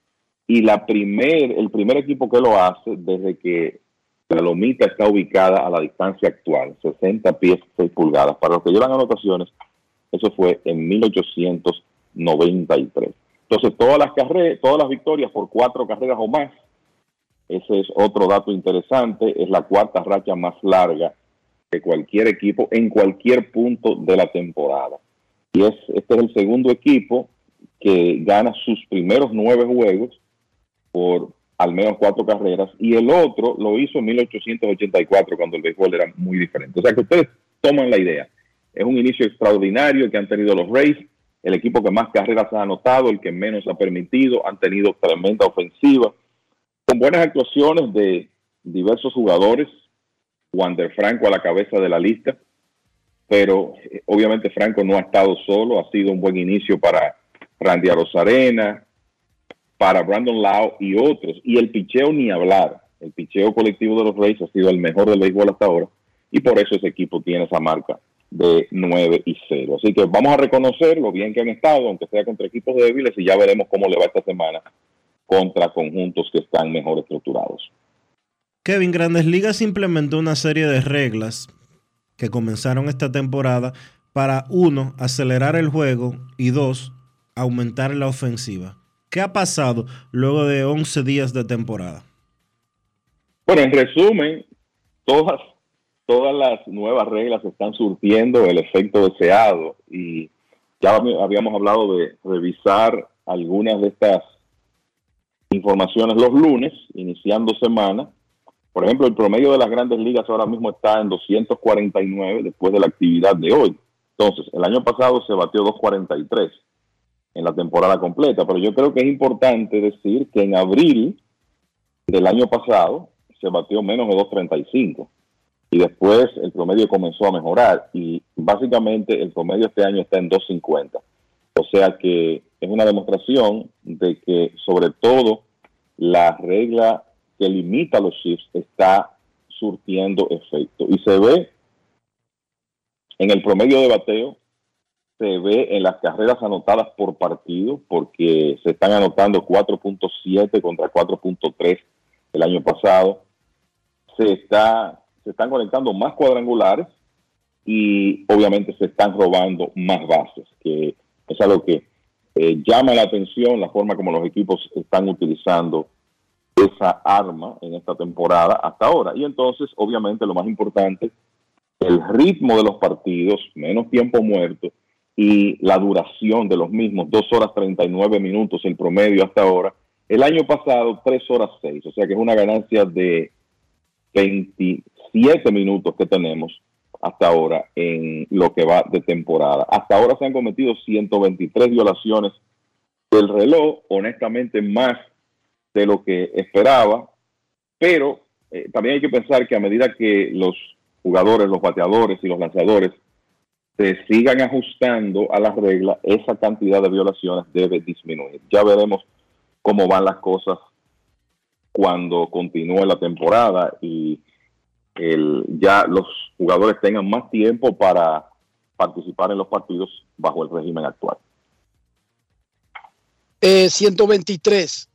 y la primer, el primer equipo que lo hace desde que la lomita está ubicada a la distancia actual, 60 pies 6 pulgadas. Para los que llevan anotaciones, eso fue en 1893. Entonces, todas las carreras, todas las victorias por cuatro carreras o más, ese es otro dato interesante, es la cuarta racha más larga de cualquier equipo en cualquier punto de la temporada. Y es, este es el segundo equipo que gana sus primeros nueve juegos por al menos cuatro carreras y el otro lo hizo en 1884 cuando el béisbol era muy diferente. O sea que ustedes toman la idea. Es un inicio extraordinario que han tenido los Rays, el equipo que más carreras ha anotado, el que menos ha permitido, han tenido tremenda ofensiva, con buenas actuaciones de diversos jugadores, Wander Franco a la cabeza de la lista, pero eh, obviamente Franco no ha estado solo, ha sido un buen inicio para Randy Arozarena, para Brandon Lau y otros, y el picheo ni hablar, el picheo colectivo de los Rays ha sido el mejor del béisbol hasta ahora, y por eso ese equipo tiene esa marca de 9 y 0. Así que vamos a reconocer lo bien que han estado, aunque sea contra equipos débiles, y ya veremos cómo le va esta semana contra conjuntos que están mejor estructurados. Kevin, Grandes Ligas implementó una serie de reglas que comenzaron esta temporada para, uno, acelerar el juego y dos, aumentar la ofensiva. ¿Qué ha pasado luego de 11 días de temporada? Bueno, en resumen, todas, todas las nuevas reglas están surtiendo el efecto deseado y ya habíamos hablado de revisar algunas de estas informaciones los lunes, iniciando semana. Por ejemplo, el promedio de las grandes ligas ahora mismo está en 249 después de la actividad de hoy. Entonces, el año pasado se batió 243 en la temporada completa, pero yo creo que es importante decir que en abril del año pasado se batió menos de 235 y después el promedio comenzó a mejorar y básicamente el promedio este año está en 250. O sea que es una demostración de que sobre todo la regla que limita los shifts está surtiendo efecto. Y se ve en el promedio de bateo, se ve en las carreras anotadas por partido, porque se están anotando 4.7 contra 4.3 el año pasado. Se, está, se están conectando más cuadrangulares y obviamente se están robando más bases, que es algo que eh, llama la atención la forma como los equipos están utilizando esa arma en esta temporada hasta ahora. Y entonces, obviamente, lo más importante, el ritmo de los partidos, menos tiempo muerto y la duración de los mismos, 2 horas 39 minutos el promedio hasta ahora. El año pasado, 3 horas 6, o sea que es una ganancia de 27 minutos que tenemos hasta ahora en lo que va de temporada. Hasta ahora se han cometido 123 violaciones del reloj, honestamente más de lo que esperaba, pero eh, también hay que pensar que a medida que los jugadores, los bateadores y los lanzadores se sigan ajustando a las reglas, esa cantidad de violaciones debe disminuir. Ya veremos cómo van las cosas cuando continúe la temporada y ya los jugadores tengan más tiempo para participar en los partidos bajo el régimen actual. Eh, 123.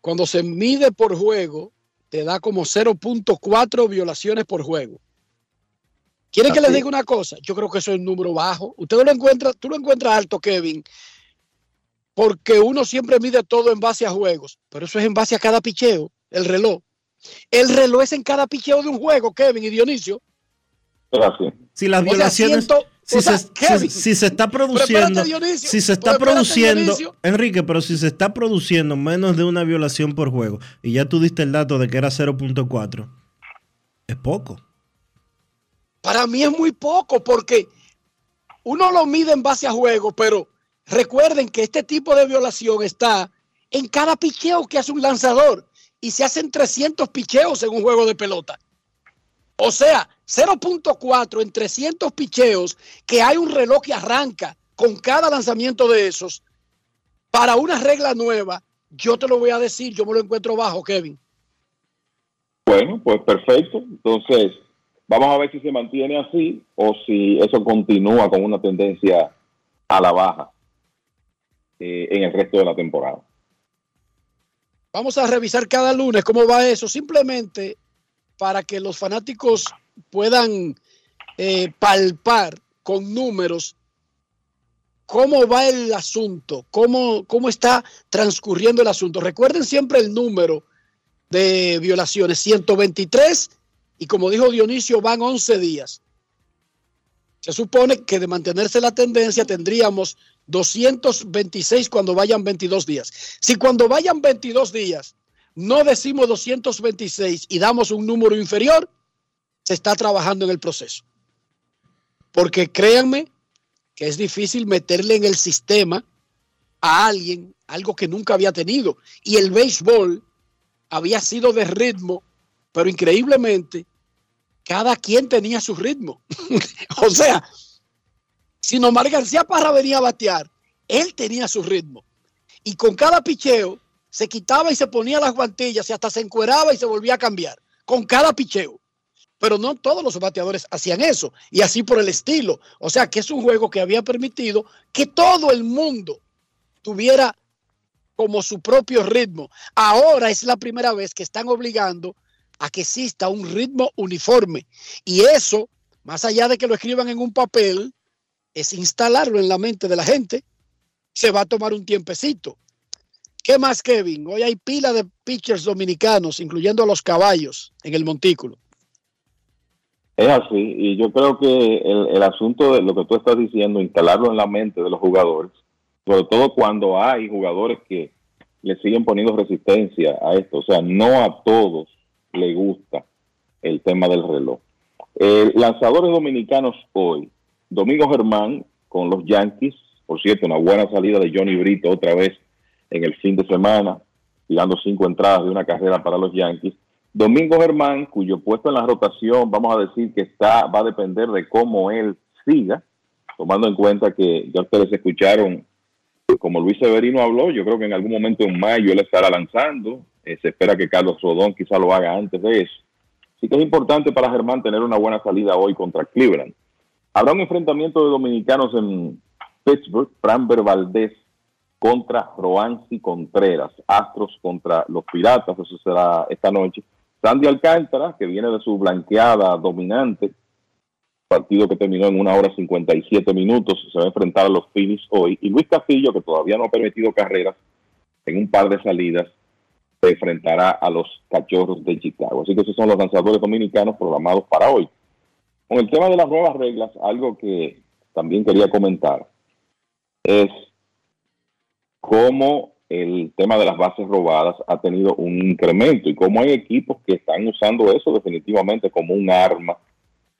Cuando se mide por juego, te da como 0.4 violaciones por juego. ¿Quieren que les diga una cosa? Yo creo que eso es un número bajo. Usted lo encuentra, tú lo encuentras alto, Kevin, porque uno siempre mide todo en base a juegos, pero eso es en base a cada picheo, el reloj. El reloj es en cada picheo de un juego, Kevin y Dionisio. Gracias. Si las O sea, violaciones, si, o sea, se, Kevin, si- si se está produciendo, Dionisio, si se está produciendo, Dionisio. Enrique, pero si se está produciendo menos de una violación por juego y ya tú diste el dato de que era 0.4, es poco. Para mí es muy poco porque uno lo mide en base a juego, pero recuerden que este tipo de violación está en cada picheo que hace un lanzador y se hacen 300 picheos en un juego de pelota. O sea, 0.4 en 300 picheos que hay un reloj que arranca con cada lanzamiento de esos. Para una regla nueva, yo te lo voy a decir, yo me lo encuentro bajo, Kevin. Bueno, pues perfecto. Entonces, vamos a ver si se mantiene así o si eso continúa con una tendencia a la baja eh, en el resto de la temporada. Vamos a revisar cada lunes cómo va eso, simplemente para que los fanáticos puedan eh, palpar con números cómo va el asunto, cómo, cómo está transcurriendo el asunto. Recuerden siempre el número de violaciones, 123, y como dijo Dionisio, van 11 días. Se supone que de mantenerse la tendencia tendríamos 226 cuando vayan 22 días. Si cuando vayan 22 días no decimos 226 y damos un número inferior, se está trabajando en el proceso. Porque créanme que es difícil meterle en el sistema a alguien algo que nunca había tenido. Y el béisbol había sido de ritmo, pero increíblemente cada quien tenía su ritmo. *laughs* o sea, si Nomar García Parra venía a batear, él tenía su ritmo. Y con cada picheo se quitaba y se ponía las guantillas y hasta se encueraba y se volvía a cambiar. Con cada picheo. Pero no todos los bateadores hacían eso. Y así por el estilo. O sea que es un juego que había permitido que todo el mundo tuviera como su propio ritmo. Ahora es la primera vez que están obligando a que exista un ritmo uniforme. Y eso, más allá de que lo escriban en un papel, es instalarlo en la mente de la gente. Se va a tomar un tiempecito. ¿Qué más, Kevin? Hoy hay pila de pitchers dominicanos, incluyendo a los caballos en el montículo. Es así, y yo creo que el, asunto de lo que tú estás diciendo, instalarlo en la mente de los jugadores, sobre todo cuando hay jugadores que le siguen poniendo resistencia a esto, o sea, no a todos le gusta el tema del reloj. Eh, lanzadores dominicanos hoy, Domingo Germán con los Yankees, por cierto, una buena salida de Johnny Brito otra vez en el fin de semana, tirando cinco entradas de una carrera para los Yankees. Domingo Germán, cuyo puesto en la rotación, vamos a decir que está, va a depender de cómo él siga, tomando en cuenta que ya ustedes escucharon, como Luis Severino habló, yo creo que en algún momento en mayo él estará lanzando, eh, se espera que Carlos Rodón quizá lo haga antes de eso. Así que es importante para Germán tener una buena salida hoy contra Cleveland. Habrá un enfrentamiento de dominicanos en Pittsburgh, Framber Valdez contra Roansi Contreras, Astros contra los Piratas, eso será esta noche. Sandy Alcántara, que viene de su blanqueada dominante, partido que terminó en una hora 57 minutos, se va a enfrentar a los Phillies hoy. Y Luis Castillo, que todavía no ha permitido carreras en un par de salidas, se enfrentará a los Cachorros de Chicago. Así que esos son los lanzadores dominicanos programados para hoy. Con el tema de las nuevas reglas, algo que también quería comentar es cómo el tema de las bases robadas ha tenido un incremento y cómo hay equipos que están usando eso definitivamente como un arma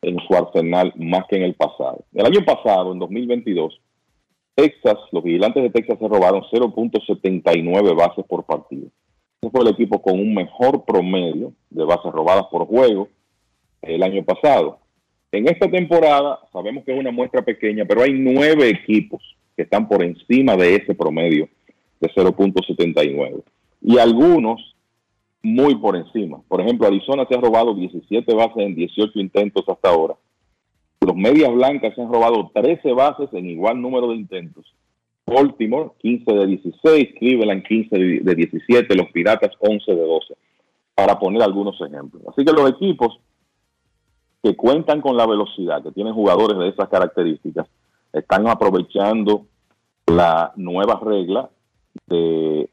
en su arsenal más que en el pasado. El año pasado, en 2022, Texas, los vigilantes de Texas se robaron 0.79 bases por partido. Fue el equipo con un mejor promedio de bases robadas por juego el año pasado. En esta temporada, sabemos que es una muestra pequeña, pero hay nueve equipos que están por encima de ese promedio de 0.79. Y algunos muy por encima. Por ejemplo, Arizona se ha robado 17 bases en 18 intentos hasta ahora. Los medias blancas se han robado 13 bases en igual número de intentos. Baltimore 15 de 16, Cleveland 15 de de 17, los Piratas 11 de 12, para poner algunos ejemplos. Así que los equipos que cuentan con la velocidad, que tienen jugadores de esas características, están aprovechando la nueva regla de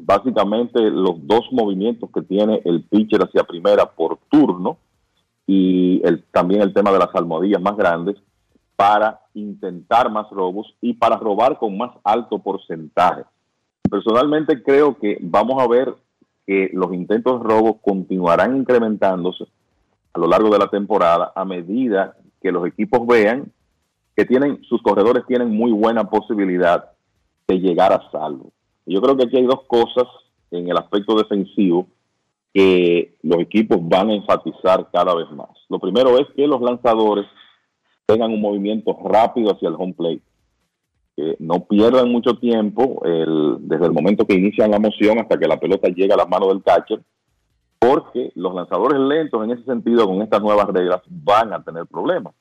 básicamente los dos movimientos que tiene el pitcher hacia primera por turno y también el tema de las almohadillas más grandes para intentar más robos y para robar con más alto porcentaje. Personalmente creo que vamos a ver que los intentos de robo continuarán incrementándose a lo largo de la temporada a medida que los equipos vean que tienen sus corredores tienen muy buena posibilidad de llegar a salvo. Yo creo que aquí hay dos cosas en el aspecto defensivo que los equipos van a enfatizar cada vez más. Lo primero es que los lanzadores tengan un movimiento rápido hacia el home plate, que no pierdan mucho tiempo el- desde el momento que inician la moción hasta que la pelota llega a las manos del catcher, porque los lanzadores lentos en ese sentido con estas nuevas reglas van a tener problemas.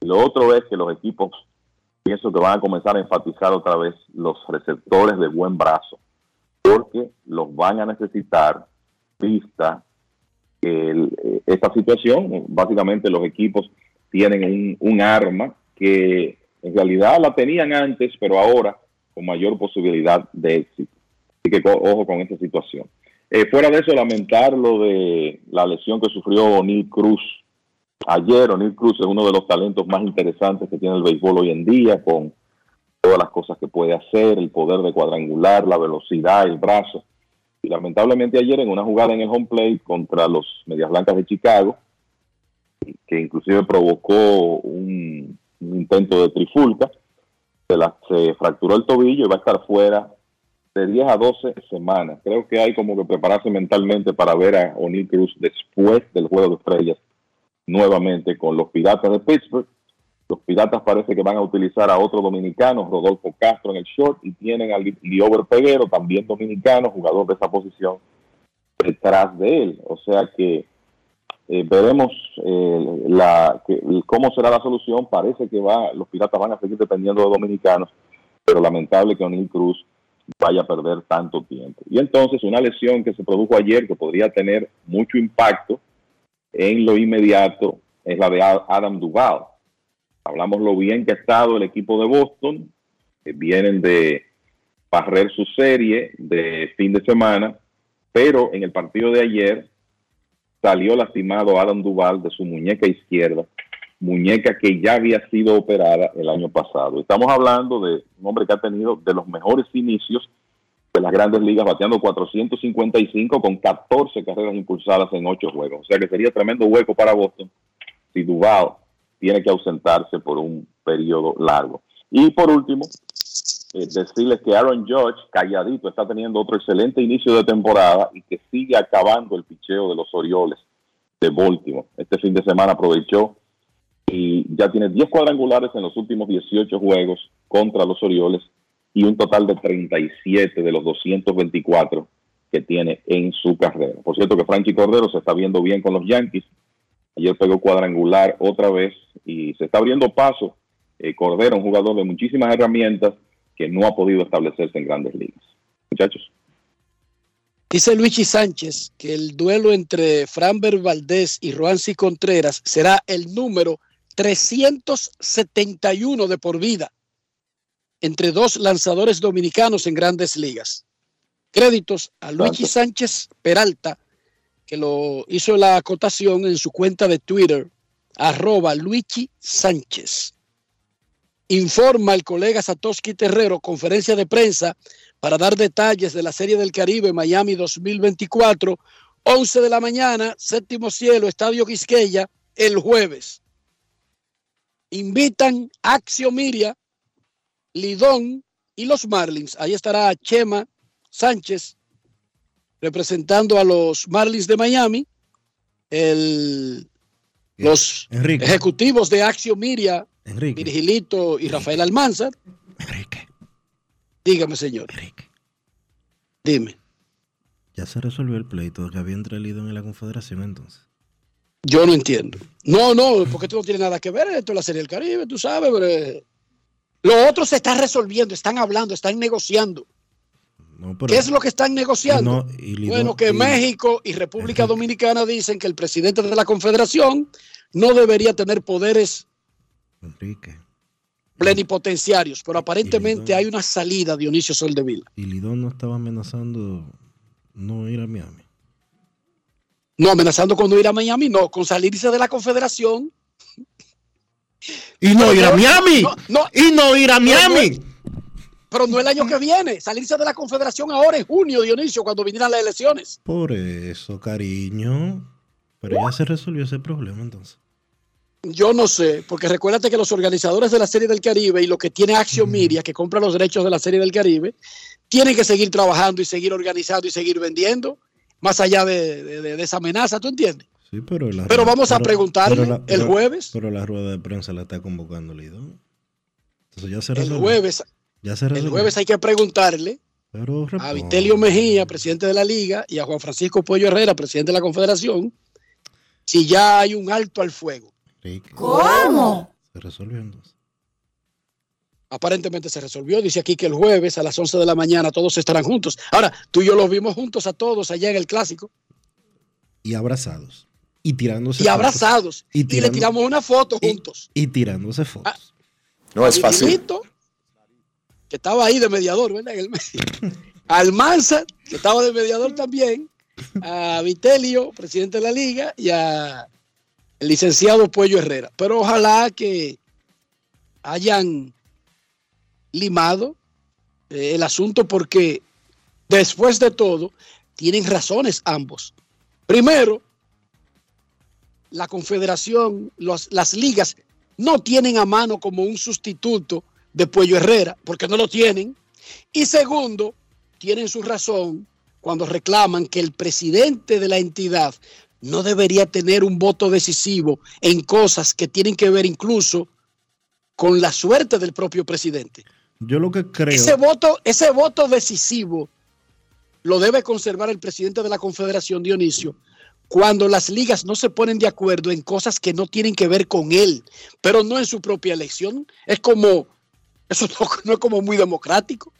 Lo otro es que los equipos pienso que van a comenzar a enfatizar otra vez los receptores de buen brazo, porque los van a necesitar vista el- eh, esta situación. Básicamente los equipos tienen un, un arma que en realidad la tenían antes, pero ahora con mayor posibilidad de éxito. Así que ojo con esta situación. Eh, fuera de eso, lamentar lo de la lesión que sufrió O'Neill Cruz ayer. O'Neill Cruz es uno de los talentos más interesantes que tiene el béisbol hoy en día, con todas las cosas que puede hacer, el poder de cuadrangular, la velocidad, el brazo. Y lamentablemente ayer en una jugada en el home plate contra los Medias Blancas de Chicago, que inclusive provocó un, intento de trifulca, se, la- se fracturó el tobillo y va a estar fuera de 10 a 12 semanas. Creo que hay como que prepararse mentalmente para ver a O'Neill Cruz después del Juego de Estrellas nuevamente con los Piratas de Pittsburgh. Los Piratas parece que van a utilizar a otro dominicano, Rodolfo Castro en el short, y tienen a Li- Liober Peguero, también dominicano, jugador de esa posición, detrás de él. O sea que eh, veremos eh, la, que- cómo será la solución. Parece que va, los Piratas van a seguir dependiendo de dominicanos, pero lamentable que O'Neill Cruz vaya a perder tanto tiempo. Y entonces una lesión que se produjo ayer que podría tener mucho impacto en lo inmediato es la de Adam Duval. Hablamos lo bien que ha estado el equipo de Boston, que vienen de barrer su serie de fin de semana, pero en el partido de ayer salió lastimado Adam Duval de su muñeca izquierda, muñeca que ya había sido operada el año pasado. Estamos hablando de un hombre que ha tenido de los mejores inicios de las grandes ligas, bateando 455 con 14 carreras impulsadas en 8 juegos. O sea que sería tremendo hueco para Boston si Duval tiene que ausentarse por un periodo largo. Y por último, eh, decirles que Aaron Judge, calladito, está teniendo otro excelente inicio de temporada y que sigue acabando el picheo de los Orioles de Baltimore. Este fin de semana aprovechó y ya tiene 10 cuadrangulares en los últimos 18 juegos contra los Orioles y un total de 37 de los 224 que tiene en su carrera. Por cierto que Frankie Cordero se está viendo bien con los Yankees. Ayer pegó cuadrangular otra vez y se está abriendo paso. Eh, Cordero, un jugador de muchísimas herramientas que no ha podido establecerse en grandes ligas. Muchachos. Dice Luigi Sánchez que el duelo entre Framber Valdés y Roansi Contreras será el número 371 de por vida entre dos lanzadores dominicanos en grandes ligas. Créditos a Luigi Sánchez Peralta, que lo hizo la acotación en su cuenta de Twitter, arroba Luigi Sánchez. Informa el colega Satoshi Terrero, conferencia de prensa para dar detalles de la Serie del Caribe Miami 2024, 11 de la mañana, séptimo cielo, Estadio Quisqueya, el jueves. Invitan Axio Miria, Lidón y los Marlins. Ahí estará Chema Sánchez representando a los Marlins de Miami, el, los Enrique. ejecutivos de Axio Miria, Enrique. Virgilito y Rafael Almanzar. Dígame, señor. Dime. Ya se resolvió el pleito que había entre Lidón y la Confederación entonces. Yo no entiendo. No, no, porque esto no tiene nada que ver. Esto es la Serie del Caribe, tú sabes. Pero, lo otro se está resolviendo, están hablando, están negociando. No, pero- ¿Qué es lo que están negociando? No, y Lidón- bueno, que y- México y República Dominicana dicen que el presidente de la Confederación no debería tener poderes Enrique. plenipotenciarios, pero aparentemente hay una salida, Dionisio Soldevila. Y Lidón no estaba amenazando no ir a Miami. No amenazando con no ir a Miami, no, con salirse de la Confederación. Y no ir a Miami. No, no. y no ir a Miami. Pero no el año que viene, salirse de la Confederación ahora en junio, Dionisio, cuando vinieran las elecciones. Por eso, cariño. Pero ya se resolvió ese problema entonces. Yo no sé, porque recuérdate que los organizadores de la Serie del Caribe y lo que tiene Action Media, que compra los derechos de la Serie del Caribe, tienen que seguir trabajando y seguir organizando y seguir vendiendo, más allá de, de- esa amenaza, ¿tú entiendes? Sí, pero la- Pero vamos a preguntarle la- el jueves. Pero la rueda de prensa la está convocando Lidón. Entonces ya se El jueves, Ya se el jueves hay que preguntarle a. Vitelio Mejía, presidente de la Liga, y a Juan Francisco Pollo Herrera, presidente de la Confederación, si ya hay un alto al fuego. ¿Cómo? Se resolvió entonces. Aparentemente se resolvió. Dice aquí que el jueves a las 11 de la mañana todos estarán juntos. Ahora, tú y yo los vimos juntos a todos allá en el clásico. Y abrazados. Y tirándose Y fotos. abrazados. Y Y, le tirando- tiramos una foto juntos. Y tirándose fotos. No es A fácil. Miguelito, que estaba ahí de mediador, ¿verdad? En el medio. *laughs* Almanza, que estaba de mediador también. A Vitelio, presidente de la liga, y a el licenciado Puello Herrera. Pero ojalá que hayan limado eh, el asunto porque después de todo tienen razones ambos. Primero, la confederación, las ligas no tienen a mano como un sustituto de Puello Herrera, porque no lo tienen. Y segundo, tienen su razón cuando reclaman que el presidente de la entidad no debería tener un voto decisivo en cosas que tienen que ver incluso con la suerte del propio presidente. Yo lo que creo. Ese voto, ese voto decisivo lo debe conservar el presidente de la Confederación, Dionisio, cuando las ligas no se ponen de acuerdo en cosas que no tienen que ver con él, pero no en su propia elección. Es como, eso *laughs* no, no es como muy democrático.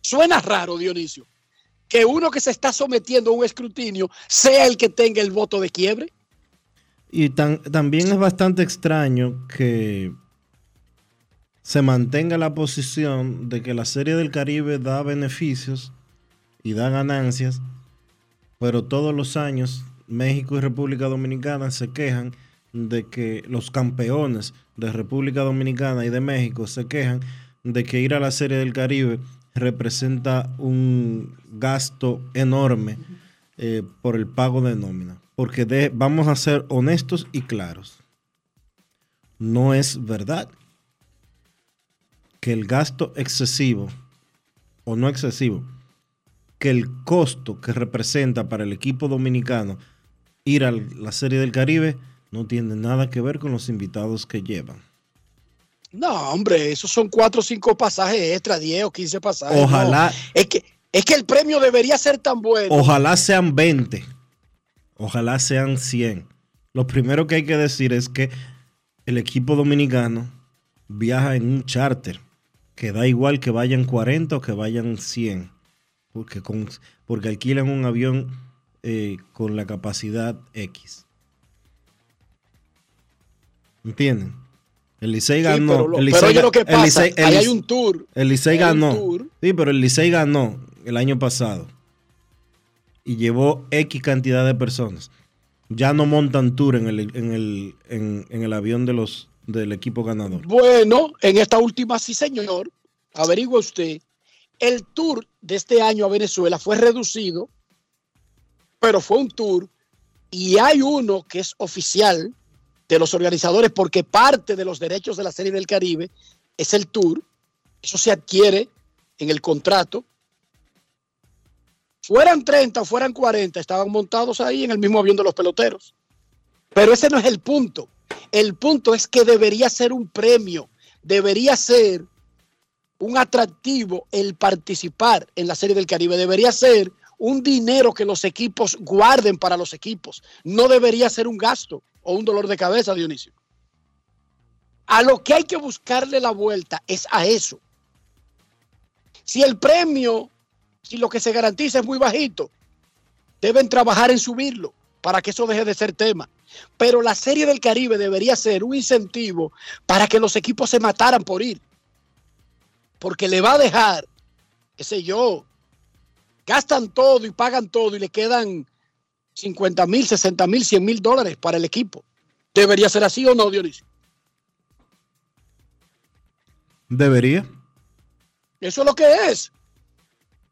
Suena raro, Dionisio, que uno que se está sometiendo a un escrutinio sea el que tenga el voto de quiebre. Y también es bastante extraño que se mantenga la posición de que la Serie del Caribe da beneficios y da ganancias, pero todos los años México y República Dominicana se quejan de que los campeones de República Dominicana y de México se quejan de que ir a la Serie del Caribe representa un gasto enorme eh, por el pago de nómina. Porque de- vamos a ser honestos y claros. No es verdad que el gasto excesivo, o no excesivo, que el costo que representa para el equipo dominicano ir a la Serie del Caribe no tiene nada que ver con los invitados que llevan. No, hombre, esos son cuatro o cinco pasajes extra, 10 o 15 pasajes. Ojalá- no. Es que, es que el premio debería ser tan bueno. Ojalá sean 20. Ojalá sean 100. Lo primero que hay que decir es que el equipo dominicano viaja en un charter, que da igual que vayan 40 o que vayan 100, porque, con, porque alquilan un avión eh, con la capacidad X. ¿Entienden? El Licey Sí, ganó. pero lo- el pero Licey oye lo que el pasa, Licey- el ahí hay un tour. El Licey ganó. tour. Sí, pero el Licey ganó el año pasado y llevó X cantidad de personas. Ya no montan tour en el, en el, en, en el avión de los, del equipo ganador. Bueno, en esta última sí, señor. Averigua usted. El tour de este año a Venezuela fue reducido, pero fue un tour y hay uno que es oficial de los organizadores porque parte de los derechos de la Serie del Caribe es el tour. Eso se adquiere en el contrato. Fueran 30 o fueran 40, estaban montados ahí en el mismo avión de los peloteros. Pero ese no es el punto. El punto es que debería ser un premio, debería ser un atractivo el participar en la Serie del Caribe, debería ser un dinero que los equipos guarden para los equipos. No debería ser un gasto o un dolor de cabeza, Dionisio. A lo que hay que buscarle la vuelta es a eso. Si el premio, si lo que se garantiza es muy bajito, deben trabajar en subirlo para que eso deje de ser tema. Pero la Serie del Caribe debería ser un incentivo para que los equipos se mataran por ir. Porque le va a dejar, qué sé yo, gastan todo y pagan todo y le quedan 50 mil, 60 mil, 100 mil dólares para el equipo. ¿Debería ser así o no, Dionisio? Debería. Eso es lo que es.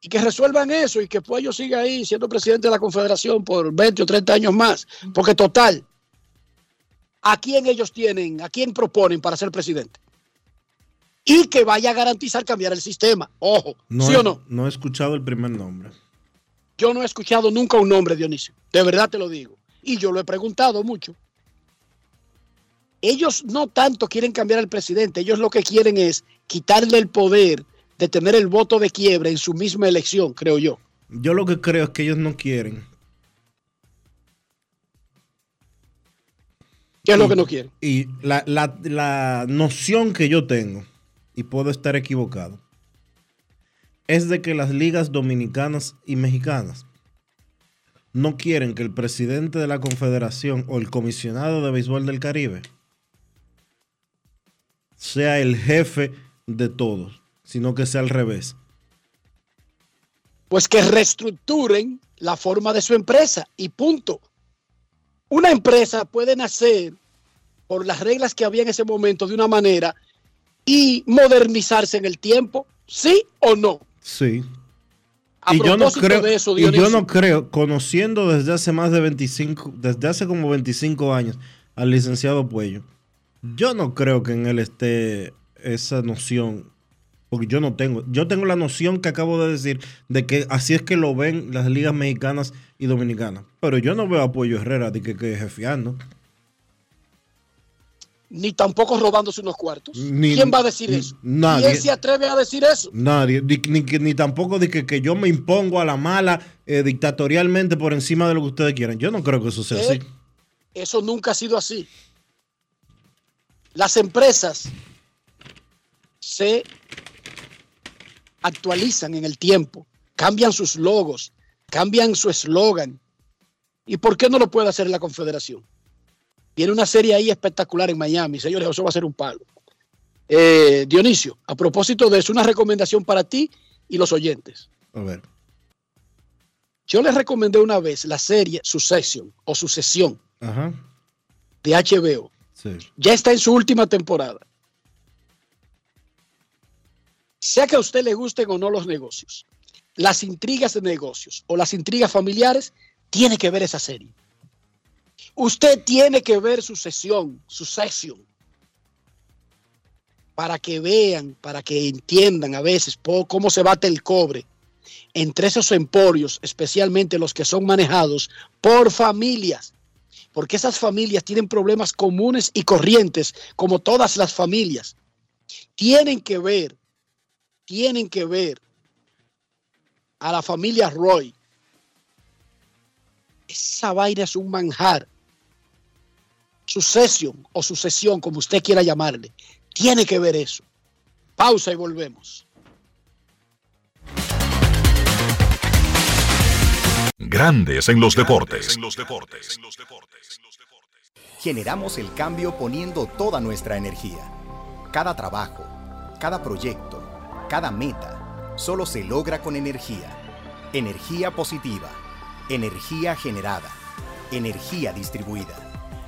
Y que resuelvan eso y que Puello siga ahí siendo presidente de la Confederación por 20 o 30 años más. Porque total, ¿a quién ellos tienen, a quién proponen para ser presidente? Y que vaya a garantizar cambiar el sistema. Ojo, No ¿sí he, o no? No he escuchado el primer nombre. Yo no he escuchado nunca un nombre, Dionisio. De verdad te lo digo. Y yo lo he preguntado mucho. Ellos no tanto quieren cambiar al presidente, ellos lo que quieren es quitarle el poder de tener el voto de quiebra en su misma elección, creo yo. Yo lo que creo es que ellos no quieren. ¿Qué es lo que no quieren? Y la, la- la noción que yo tengo, y puedo estar equivocado, es de que las ligas dominicanas y mexicanas no quieren que el presidente de la confederación o el comisionado de béisbol del Caribe sea el jefe de todos, sino que sea al revés. Pues que reestructuren la forma de su empresa y punto. Una empresa puede nacer por las reglas que había en ese momento de una manera y modernizarse en el tiempo, ¿sí o no? Sí. A y yo no creo, de eso, y yo Dionisio. no creo, conociendo desde hace más de 25, desde hace como 25 años al licenciado Puello, yo no creo que en él esté esa noción, porque yo no tengo, yo tengo la noción que acabo de decir de que así es que lo ven las ligas mexicanas y dominicanas, pero yo no veo a Puello Herrera de que, que jefeando. Ni tampoco robándose unos cuartos. Ni- ¿Quién va a decir ni- eso? nadie. ¿Quién se atreve a decir eso? Nadie, ni, ni que- ni tampoco de que, que yo me impongo a la mala eh, dictatorialmente por encima de lo que ustedes quieran. Yo no creo que eso sea Eh, así. Eso nunca ha sido así. Las empresas se actualizan en el tiempo, cambian sus logos, cambian su eslogan. ¿Y por qué no lo puede hacer la Confederación? Viene una serie ahí espectacular en Miami, señores, eso va a ser un palo. Eh, Dionisio, a propósito de eso, una recomendación para ti y los oyentes. A ver. Yo les recomendé una vez la serie Succession o Sucesión Ajá. de HBO. Sí. Ya está en su última temporada. Sea que a usted le gusten o no los negocios, las intrigas de negocios o las intrigas familiares, tiene que ver esa serie. Usted tiene que ver su sesión, su sesión, para que vean, para que entiendan a veces cómo se bate el cobre entre esos emporios, especialmente los que son manejados por familias porque esas familias tienen problemas comunes y corrientes, como todas las familias. Tienen que ver, tienen que ver a la familia Roy. Esa vaina es un manjar. Sucesión o sucesión, como usted quiera llamarle. Tiene que ver eso. Pausa y volvemos. Grandes en los deportes. Generamos el cambio poniendo toda nuestra energía. Cada trabajo, cada proyecto, cada meta, solo se logra con energía. Energía positiva, energía generada, energía distribuida.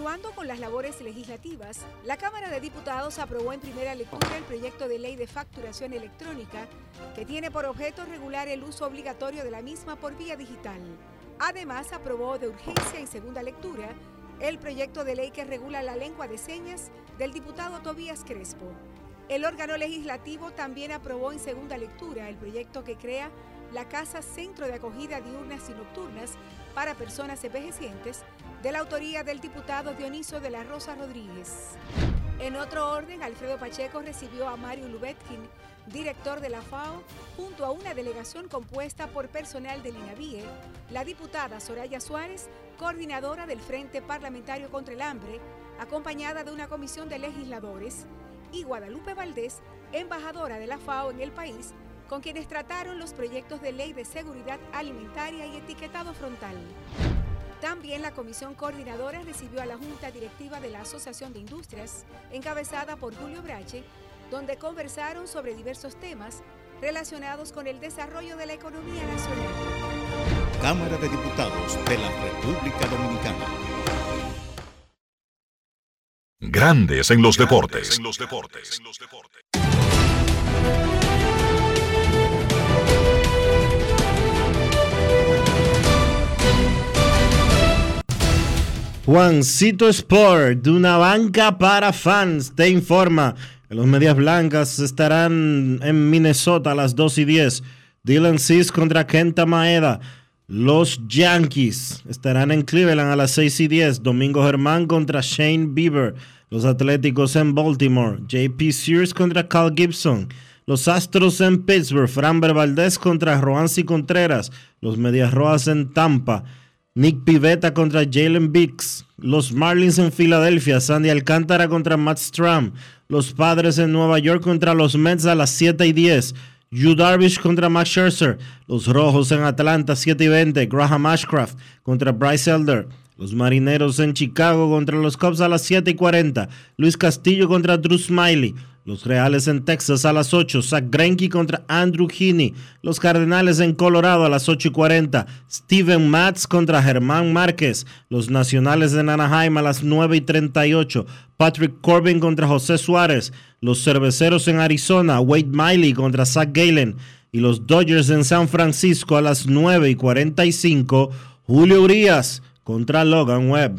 Continuando con las labores legislativas, la Cámara de Diputados aprobó en primera lectura el proyecto de ley de facturación electrónica que tiene por objeto regular el uso obligatorio de la misma por vía digital. Además, aprobó de urgencia en segunda lectura el proyecto de ley que regula la lengua de señas del diputado Tobías Crespo. El órgano legislativo también aprobó en segunda lectura el proyecto que crea la Casa Centro de Acogida Diurnas y Nocturnas para Personas Envejecientes, de la autoría del diputado Dioniso de la Rosa Rodríguez. En otro orden, Alfredo Pacheco recibió a Mario Lubetkin, director de la FAO, junto a una delegación compuesta por personal del INAVIE, la diputada Soraya Suárez, coordinadora del Frente Parlamentario contra el Hambre, acompañada de una comisión de legisladores, y Guadalupe Valdés, embajadora de la FAO en el país, con quienes trataron los proyectos de ley de seguridad alimentaria y etiquetado frontal. También la comisión coordinadora recibió a la Junta Directiva de la Asociación de Industrias, encabezada por Julio Brache, donde conversaron sobre diversos temas relacionados con el desarrollo de la economía nacional. Cámara de Diputados de la República Dominicana. Grandes en los deportes. Juancito Sport, de una banca para fans, te informa que los Medias Blancas estarán en Minnesota a las 2 y 10. Dylan Cis contra Kenta Maeda. Los Yankees estarán en Cleveland a las 6 y 10. Domingo Germán contra Shane Bieber. Los Atléticos en Baltimore. JP Sears contra Cal Gibson. Los Astros en Pittsburgh. Framber Valdez contra Roansi Contreras. Los Medias Rojas en Tampa. Nick Pivetta contra Jalen Biggs. Los Marlins en Filadelfia. Sandy Alcántara contra Matt Stram. Los Padres en Nueva York contra los Mets a las 7 y 10. Yu Darvish contra Max Scherzer. Los Rojos en Atlanta 7 y 20. Graham Ashcraft contra Bryce Elder. Los Marineros en Chicago contra los Cubs a las 7 y 40. Luis Castillo contra Drew Smiley. Los Reales en Texas a las 8. Zach Greinke contra Andrew Heaney. Los Cardenales en Colorado a las 8 y 40. Steven Matz contra Germán Márquez. Los Nacionales en Anaheim a las 9 y 38. Patrick Corbin contra José Suárez. Los Cerveceros en Arizona. Wade Miley contra Zach Galen. Y los Dodgers en San Francisco a las 9 y 45. Julio Urias contra Logan Webb.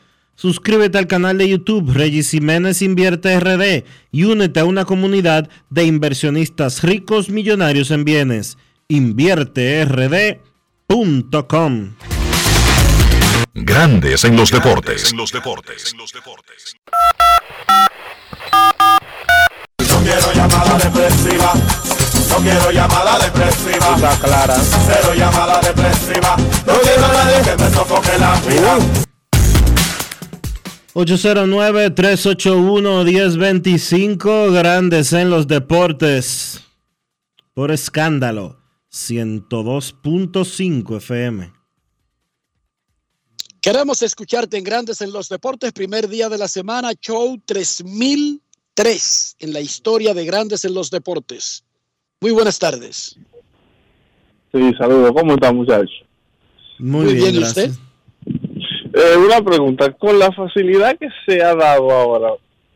Suscríbete al canal de YouTube Regis Jiménez Invierte RD y únete a una comunidad de inversionistas ricos millonarios en bienes. InvierteRD.com Grandes en los deportes. No quiero llamada depresiva. No quiero llamada depresiva. clara. Cero llamada depresiva. No quiero a nadie que me sofoque la vida. 809-381-1025, grandes en los deportes. Por escándalo, 102.5 FM. Queremos escucharte en Grandes en los Deportes, primer día de la semana, show 3003 en la historia de Grandes en los Deportes. Muy buenas tardes. Sí, saludos. ¿Cómo está, muchacho? Muy, Muy bien, bien, ¿y usted? Eh, una pregunta. Con la facilidad que se ha dado ahora,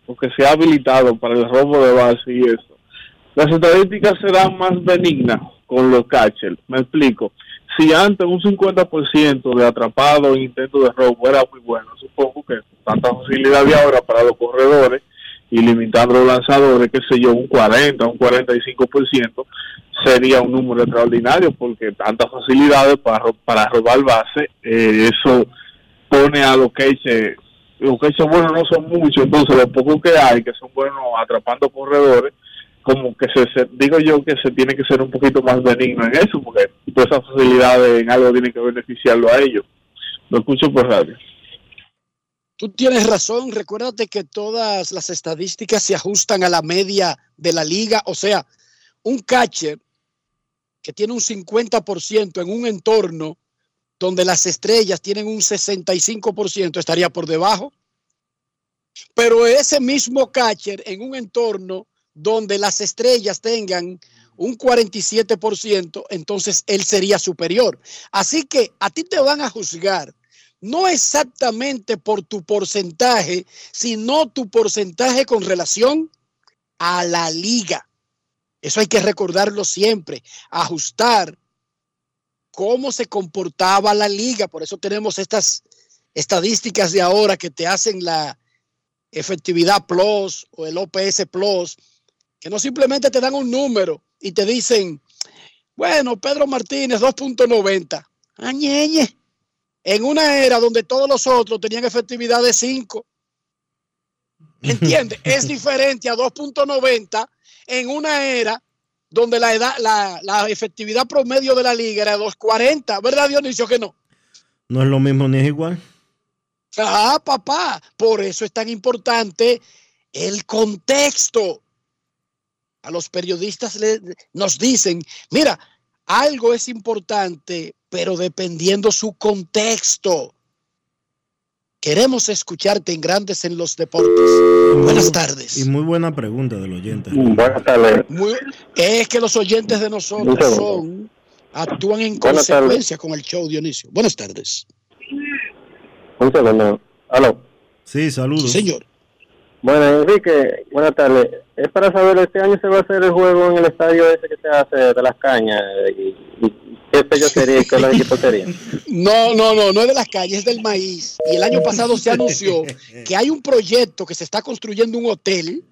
o que se ha habilitado para el robo de base y eso, las estadísticas serán más benignas con los catchers. Me explico. Si antes un 50% de atrapados e intentos de robo era muy bueno, supongo que tanta facilidad de ahora para los corredores y limitando los lanzadores, qué sé yo, un 40, un 45%, sería un número extraordinario porque tantas facilidades para, para robar base, eh, eso pone a los que los que buenos no son muchos, entonces los pocos que hay que son buenos atrapando corredores, como que se, se- digo yo que se tiene que ser un poquito más benigno en eso, porque todas esas facilidades en algo tienen que beneficiarlo a ellos. Lo escucho por radio. Tú tienes razón, recuérdate que todas las estadísticas se ajustan a la media de la liga, o sea, un catcher que tiene un 50% en un entorno donde las estrellas tienen un 65% estaría por debajo. Pero ese mismo catcher en un entorno donde las estrellas tengan un 47%, entonces él sería superior. Así que a ti te van a juzgar no exactamente por tu porcentaje, sino tu porcentaje con relación a la liga. Eso hay que recordarlo siempre, ajustar cómo se comportaba la liga. Por eso tenemos estas estadísticas de ahora que te hacen la efectividad plus o el OPS plus, que no simplemente te dan un número y te dicen, bueno, Pedro Martínez 2.90. Añeñe. En una era donde todos los otros tenían efectividad de 5. *laughs* ¿Entiendes? es diferente a 2.90 en una era donde la edad, la, la efectividad promedio de la liga era 2.40. ¿Verdad, Dionisio, que no? No es lo mismo ni es igual. Ah, papá, por eso es tan importante el contexto. A los periodistas le- nos dicen, mira, algo es importante, pero dependiendo su contexto. Queremos escucharte en Grandes en los Deportes. Buenas tardes. Y muy buena pregunta del oyente. Buenas tardes. Muy- es que los oyentes de nosotros son, actúan en Buenas consecuencia con el show, Dionisio. Buenas tardes. Un segundo. Aló. Sí, saludos. señor. Bueno, Enrique, buenas tardes. Es para saber, este año se va a hacer el juego en el estadio ese que se hace de las cañas. ¿Y, y qué sello sería y qué los equipos serían? No, no, no, no es de las calles, es del maíz. Y el año pasado se anunció que hay un proyecto que se está construyendo un hotel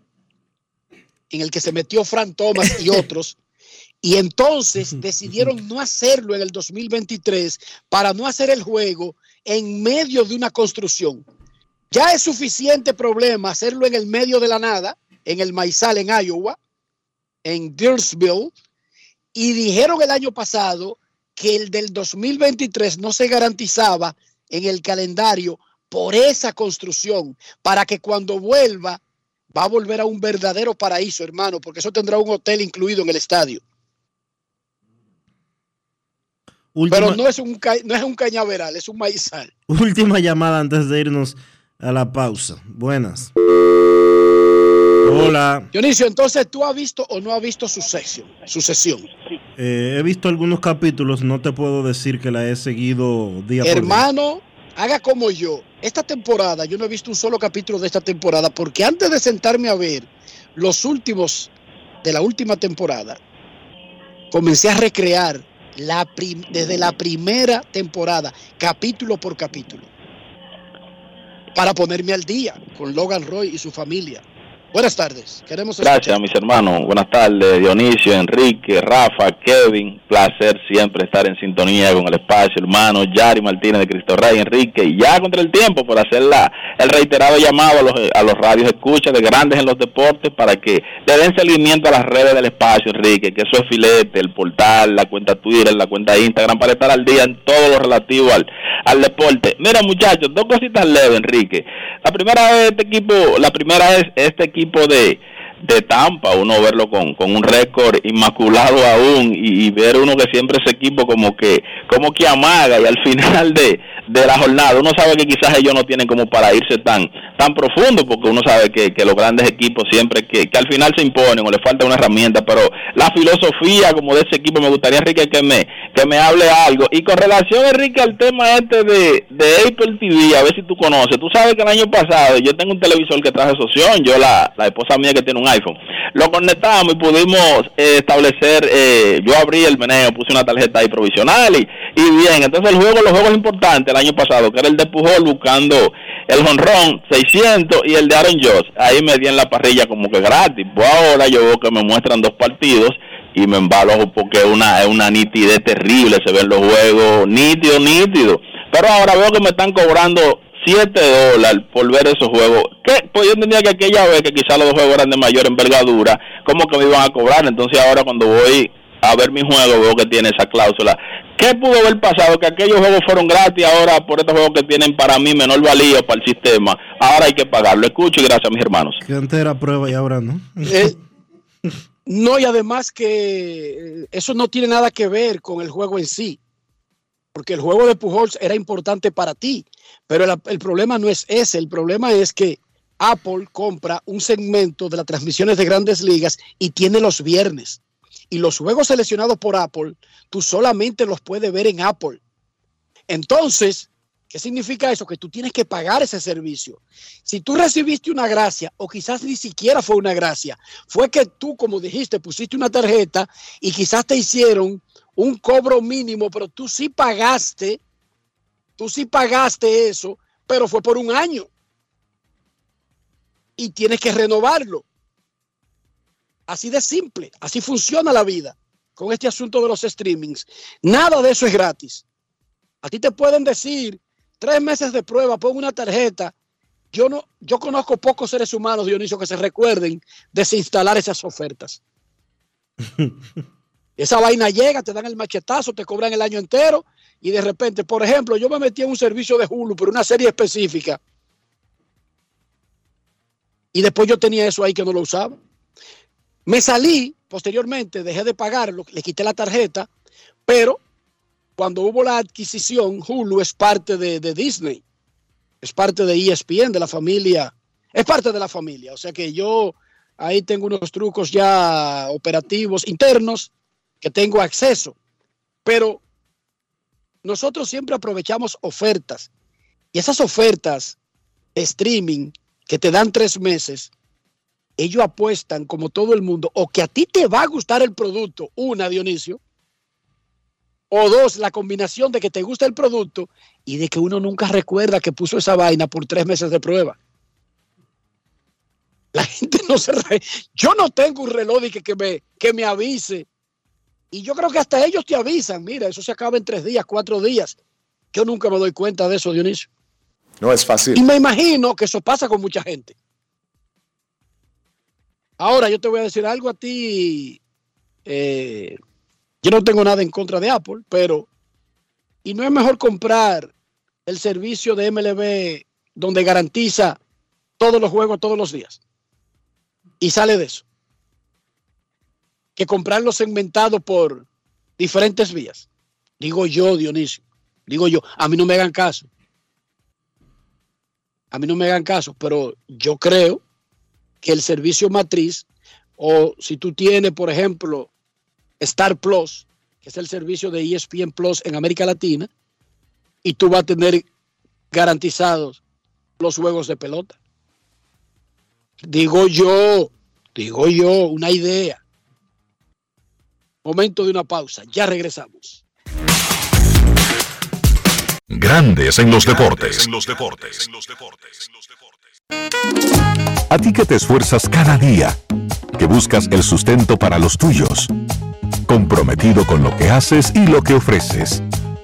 en el que se metió Fran Thomas y otros. Y entonces *laughs* decidieron no hacerlo en el 2023 para no hacer el juego en medio de una construcción. Ya es suficiente problema hacerlo en el medio de la nada, en el maizal en Iowa, en Deersville, y dijeron el año pasado que el del 2023 no se garantizaba en el calendario por esa construcción, para que cuando vuelva, va a volver a un verdadero paraíso, hermano, porque eso tendrá un hotel incluido en el estadio. Última, Pero no es un, no es un cañaveral, es un maizal. *laughs* última llamada antes de irnos a la pausa. Buenas. Hola. Dionisio, entonces tú has visto o no has visto su sesión, su sesión. Eh, he visto algunos capítulos, no te puedo decir que la he seguido día por día. Hermano, haga como yo. Esta temporada, yo no he visto un solo capítulo de esta temporada, porque antes de sentarme a ver los últimos de la última temporada, comencé a recrear desde la primera temporada, capítulo por capítulo, para ponerme al día con Logan Roy y su familia. Buenas tardes, queremos Gracias, mis hermanos. Buenas tardes, Dionisio, Enrique, Rafa, Kevin. Placer siempre estar en sintonía con el espacio, hermano. Yari Martínez de Cristo Rey, Enrique. Ya contra el tiempo por hacer la, el reiterado llamado a los, a los radios escucha de grandes en los deportes para que le den seguimiento a las redes del espacio, Enrique. Que eso es filete, el portal, la cuenta Twitter, la cuenta Instagram, para estar al día en todo lo relativo al, al deporte. Mira, muchachos, dos cositas leves, Enrique. La primera es este equipo, la primera es este equipo de, de Tampa, uno verlo con, con un récord inmaculado aún y, ver uno que siempre ese equipo como que como que amaga y al *laughs* final de, de la jornada uno sabe que quizás ellos no tienen como para irse tan tan profundo porque uno sabe que, que los grandes equipos siempre que, que al final se imponen o le falta una herramienta pero la filosofía como de ese equipo me gustaría Enrique que me que me hable algo. Y con relación Enrique al tema este de, de Apple TV a ver si tú conoces. Tú sabes que el año pasado yo tengo un televisor que traje soción yo la, la esposa mía que tiene un iPhone lo conectamos y pudimos eh, establecer eh, yo abrí el meneo puse una tarjeta ahí provisional y, y bien entonces el juego los juegos importantes el año pasado que era el de Pujol buscando el jonrón 600 y el de Aaron Josh. Ahí me di en la parrilla como que gratis. Pues ahora yo veo que me muestran dos partidos y me embalo porque es una, es una nitidez terrible. Se ven los juegos nítido, nítido. Pero ahora veo que me están cobrando 7 dólares por ver esos juegos. ¿Qué? Pues yo entendía que aquella vez que quizás los dos juegos eran de mayor envergadura, como que me iban a cobrar. Entonces ahora cuando voy a ver mi juego veo que tiene esa cláusula. ¿Qué pudo haber pasado? Que aquellos juegos fueron gratis, ahora por estos juegos que tienen para mí menor valía para el sistema, ahora hay que pagarlo. Escucho y gracias a mis hermanos. Que antes era prueba y ahora no. Eh, no, y además que eh, eso no tiene nada que ver con el juego en sí, porque el juego de Pujols era importante para ti, pero el, el problema no es ese, el problema es que Apple compra un segmento de las transmisiones de grandes ligas y tiene los viernes. Y los juegos seleccionados por Apple, tú solamente los puedes ver en Apple. Entonces, ¿qué significa eso? Que tú tienes que pagar ese servicio. Si tú recibiste una gracia, o quizás ni siquiera fue una gracia, fue que tú, como dijiste, pusiste una tarjeta y quizás te hicieron un cobro mínimo, pero tú sí pagaste, tú sí pagaste eso, pero fue por un año. Y tienes que renovarlo. Así de simple, así funciona la vida con este asunto de los streamings. Nada de eso es gratis. A ti te pueden decir tres meses de prueba, pon una tarjeta. Yo no, yo conozco pocos seres humanos, Dionisio, que se recuerden desinstalar esas ofertas. *laughs* Esa vaina llega, te dan el machetazo, te cobran el año entero y de repente, por ejemplo, yo me metí en un servicio de Hulu por una serie específica y después yo tenía eso ahí que no lo usaba. Me salí posteriormente, dejé de pagarlo, le quité la tarjeta, pero cuando hubo la adquisición, Hulu es parte de, de Disney, es parte de ESPN, de la familia, es parte de la familia. O sea que yo ahí tengo unos trucos ya operativos internos que tengo acceso, pero nosotros siempre aprovechamos ofertas y esas ofertas de streaming que te dan tres meses, ellos apuestan como todo el mundo, o que a ti te va a gustar el producto, una, Dionisio, o dos, la combinación de que te gusta el producto y de que uno nunca recuerda que puso esa vaina por tres meses de prueba. La gente no se... Re... Yo no tengo un reloj de que, que, me, que me avise. Y yo creo que hasta ellos te avisan, mira, eso se acaba en tres días, cuatro días. Yo nunca me doy cuenta de eso, Dionisio. No es fácil. Y me imagino que eso pasa con mucha gente. Ahora yo te voy a decir algo a ti. eh, yo no tengo nada en contra de Apple, pero ¿y no es mejor comprar el servicio de MLB donde garantiza todos los juegos todos los días? Y sale de eso. Que comprarlo segmentado por diferentes vías. Digo yo, Dionisio. Digo yo, a mí no me hagan caso. A mí no me hagan caso, pero yo creo que el servicio matriz, o si tú tienes, por ejemplo, Star Plus, que es el servicio de ESPN Plus en América Latina, y tú vas a tener garantizados los juegos de pelota. Digo yo, digo yo, una idea. Momento de una pausa, ya regresamos. Grandes en los deportes. A ti que te esfuerzas cada día, que buscas el sustento para los tuyos, comprometido con lo que haces y lo que ofreces.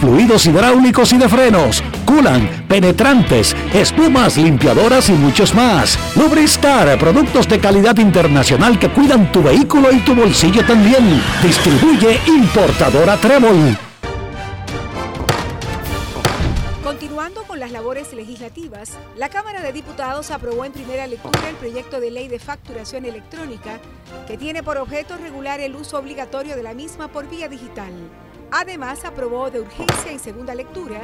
fluidos hidráulicos y de frenos, culan, penetrantes, espumas, limpiadoras y muchos más. Lubristar, productos de calidad internacional que cuidan tu vehículo y tu bolsillo también. Distribuye importadora Trébol. Continuando con las labores legislativas, la Cámara de Diputados aprobó en primera lectura el proyecto de ley de facturación electrónica que tiene por objeto regular el uso obligatorio de la misma por vía digital. Además, aprobó de urgencia en segunda lectura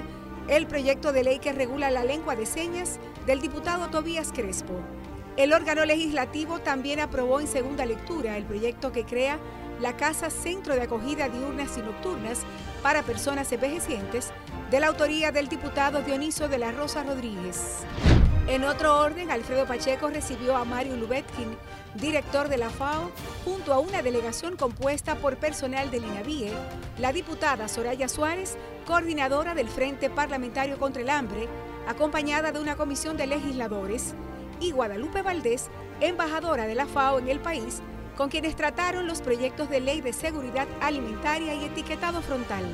el proyecto de ley que regula la lengua de señas del diputado Tobías Crespo. El órgano legislativo también aprobó en segunda lectura el proyecto que crea la Casa Centro de Acogida Diurnas y Nocturnas para Personas Envejecientes, de la autoría del diputado Dioniso de la Rosa Rodríguez. En otro orden, Alfredo Pacheco recibió a Mario Lubetkin, director de la FAO, junto a una delegación compuesta por personal del INAVIE, la diputada Soraya Suárez, coordinadora del Frente Parlamentario contra el Hambre, acompañada de una comisión de legisladores, y Guadalupe Valdés, embajadora de la FAO en el país, con quienes trataron los proyectos de ley de seguridad alimentaria y etiquetado frontal.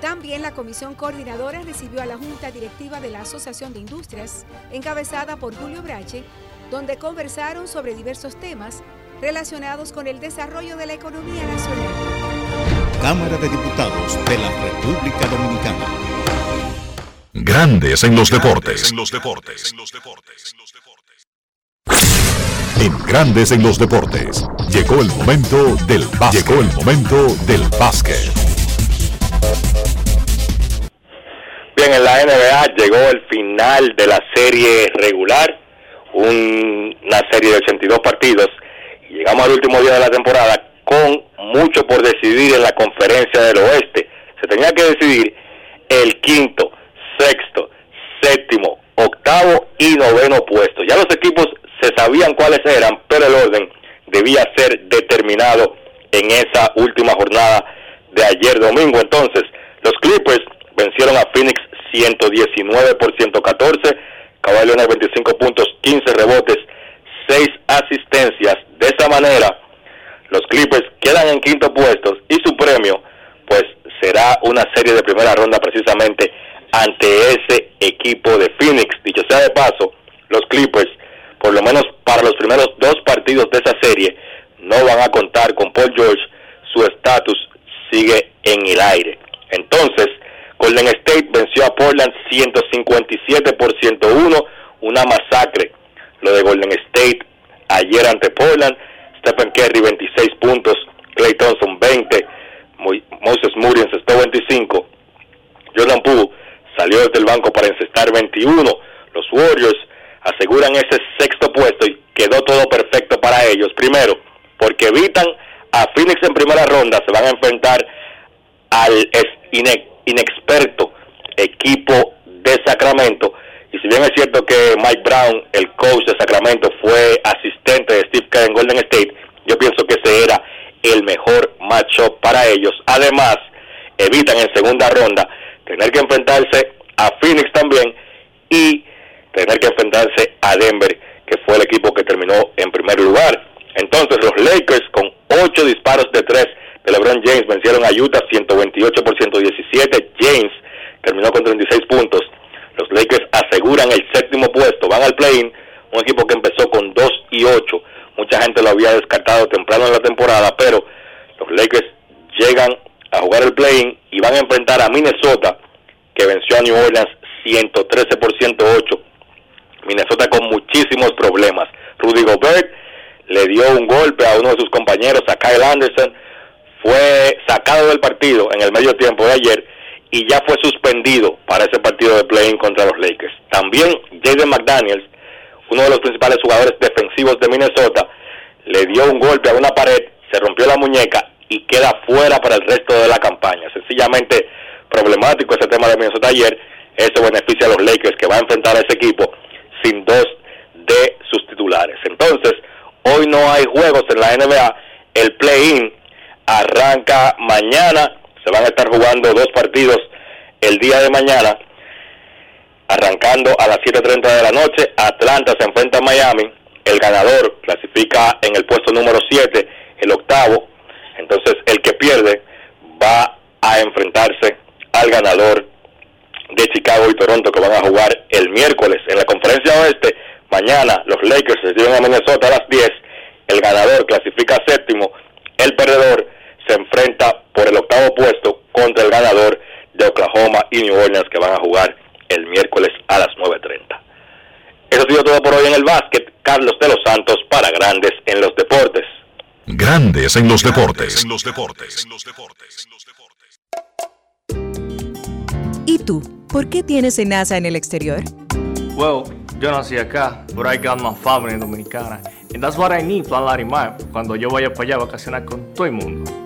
También la comisión coordinadora recibió a la Junta Directiva de la Asociación de Industrias, encabezada por Julio Brache, donde conversaron sobre diversos temas relacionados con el desarrollo de la economía nacional. Cámara de Diputados de la República Dominicana. Grandes en los deportes. En Grandes en los deportes. Llegó el momento del básquet. Llegó el momento del básquet. Bien, en la NBA llegó el final de la serie regular, un- una serie de 82 partidos, llegamos al último día de la temporada con mucho por decidir en la conferencia del oeste. Se tenía que decidir el quinto, sexto, séptimo, octavo y noveno puesto. Ya los equipos se sabían cuáles eran, pero el orden debía ser determinado en esa última jornada de ayer domingo. Entonces, los Clippers vencieron a Phoenix 119 por 114, Kawhi Leonard 25 puntos, 15 rebotes, 6 asistencias. De esa manera, los Clippers quedan en quinto puesto y su premio, pues será una serie de primera ronda precisamente ante ese equipo de Phoenix. Dicho sea de paso, los Clippers, por lo menos para los primeros dos partidos de esa serie, no van a contar con Paul George. Su estatus sigue en el aire. Entonces, Golden State venció a Portland 157 por 101, una masacre. Lo de Golden State ayer ante Portland, Stephen Curry 26 puntos, Clay Thompson 20, Mo- Moses Moody encestó 25, Jordan Poole salió desde el banco para encestar 21. Los Warriors aseguran ese sexto puesto y quedó todo perfecto para ellos. Primero, porque evitan a Phoenix en primera ronda, se van a enfrentar al ex- inexperto equipo de Sacramento. Y si bien es cierto que Mike Brown, el coach de Sacramento, fue asistente de Steve Kerr en Golden State, yo pienso que ese era el mejor matchup para ellos. Además, evitan en segunda ronda tener que enfrentarse a Phoenix también y tener que enfrentarse a Denver, que fue el equipo que terminó en primer lugar. Entonces los Lakers con ocho disparos de tres de LeBron James vencieron a Utah 128 por 117. James terminó con 36 puntos. Los Lakers aseguran el séptimo puesto, van al play-in, un equipo que empezó con 2 y 8. Mucha gente lo había descartado temprano en la temporada, pero los Lakers llegan a jugar el play-in y van a enfrentar a Minnesota, que venció a New Orleans 113 por 108. Minnesota con muchísimos problemas. Rudy Gobert le dio un golpe a uno de sus compañeros, a Kyle Anderson, fue sacado del partido en el medio tiempo de ayer y ya fue suspendido para ese partido de play-in contra los Lakers. También Jaden McDaniels, uno de los principales jugadores defensivos de Minnesota, le dio un golpe a una pared, se rompió la muñeca y queda fuera para el resto de la campaña. Sencillamente problemático ese tema de Minnesota ayer, eso beneficia a los Lakers que va a enfrentar a ese equipo sin dos de sus titulares. Entonces, hoy no hay juegos en la NBA, el play-in arranca mañana, se van a estar jugando dos partidos el día de mañana, arrancando a las 7.30 de la noche, Atlanta se enfrenta a Miami, el ganador clasifica en el puesto número 7, el octavo, entonces el que pierde va a enfrentarse al ganador de Chicago y Toronto que van a jugar el miércoles en la conferencia oeste. Mañana los Lakers se reciben a Minnesota a las 10. El ganador clasifica séptimo. El perdedor se enfrenta por el octavo puesto contra el ganador de Oklahoma y New Orleans que van a jugar el miércoles a las 9.30. Eso ha sido todo por hoy en el básquet. Carlos de los Santos para Grandes en los Deportes. Grandes en los deportes. En los deportes. ¿Y tú? ¿Por qué tienes NASA en el exterior? Well, yo nací acá, but I got my family dominicana. And that's what I need, Plan Larimar, cuando yo vaya para allá a vacacionar con todo el mundo.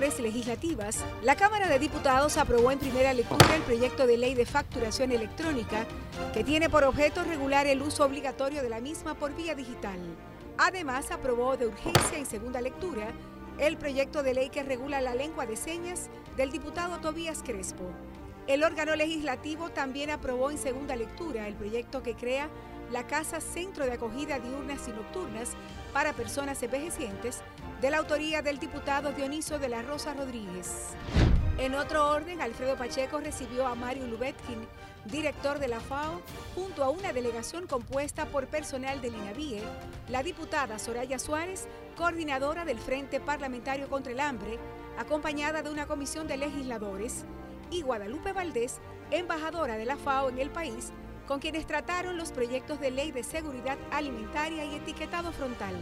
legislativas, la Cámara de Diputados aprobó en primera lectura el proyecto de ley de facturación electrónica que tiene por objeto regular el uso obligatorio de la misma por vía digital. Además, aprobó de urgencia en segunda lectura el proyecto de ley que regula la lengua de señas del diputado Tobías Crespo. El órgano legislativo también aprobó en segunda lectura el proyecto que crea la Casa Centro de Acogida Diurnas y Nocturnas para Personas Envejecientes, de la autoría del diputado Dioniso de la Rosa Rodríguez. En otro orden, Alfredo Pacheco recibió a Mario Lubetkin, director de la FAO, junto a una delegación compuesta por personal del INAVIE, la diputada Soraya Suárez, coordinadora del Frente Parlamentario contra el Hambre, acompañada de una comisión de legisladores, y Guadalupe Valdés, embajadora de la FAO en el país, con quienes trataron los proyectos de ley de seguridad alimentaria y etiquetado frontal.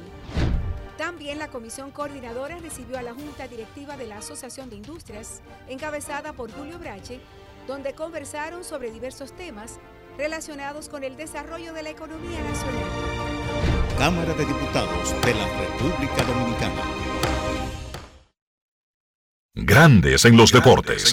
También la comisión coordinadora recibió a la Junta Directiva de la Asociación de Industrias, encabezada por Julio Brache, donde conversaron sobre diversos temas relacionados con el desarrollo de la economía nacional. Cámara de Diputados de la República Dominicana. Grandes en los deportes.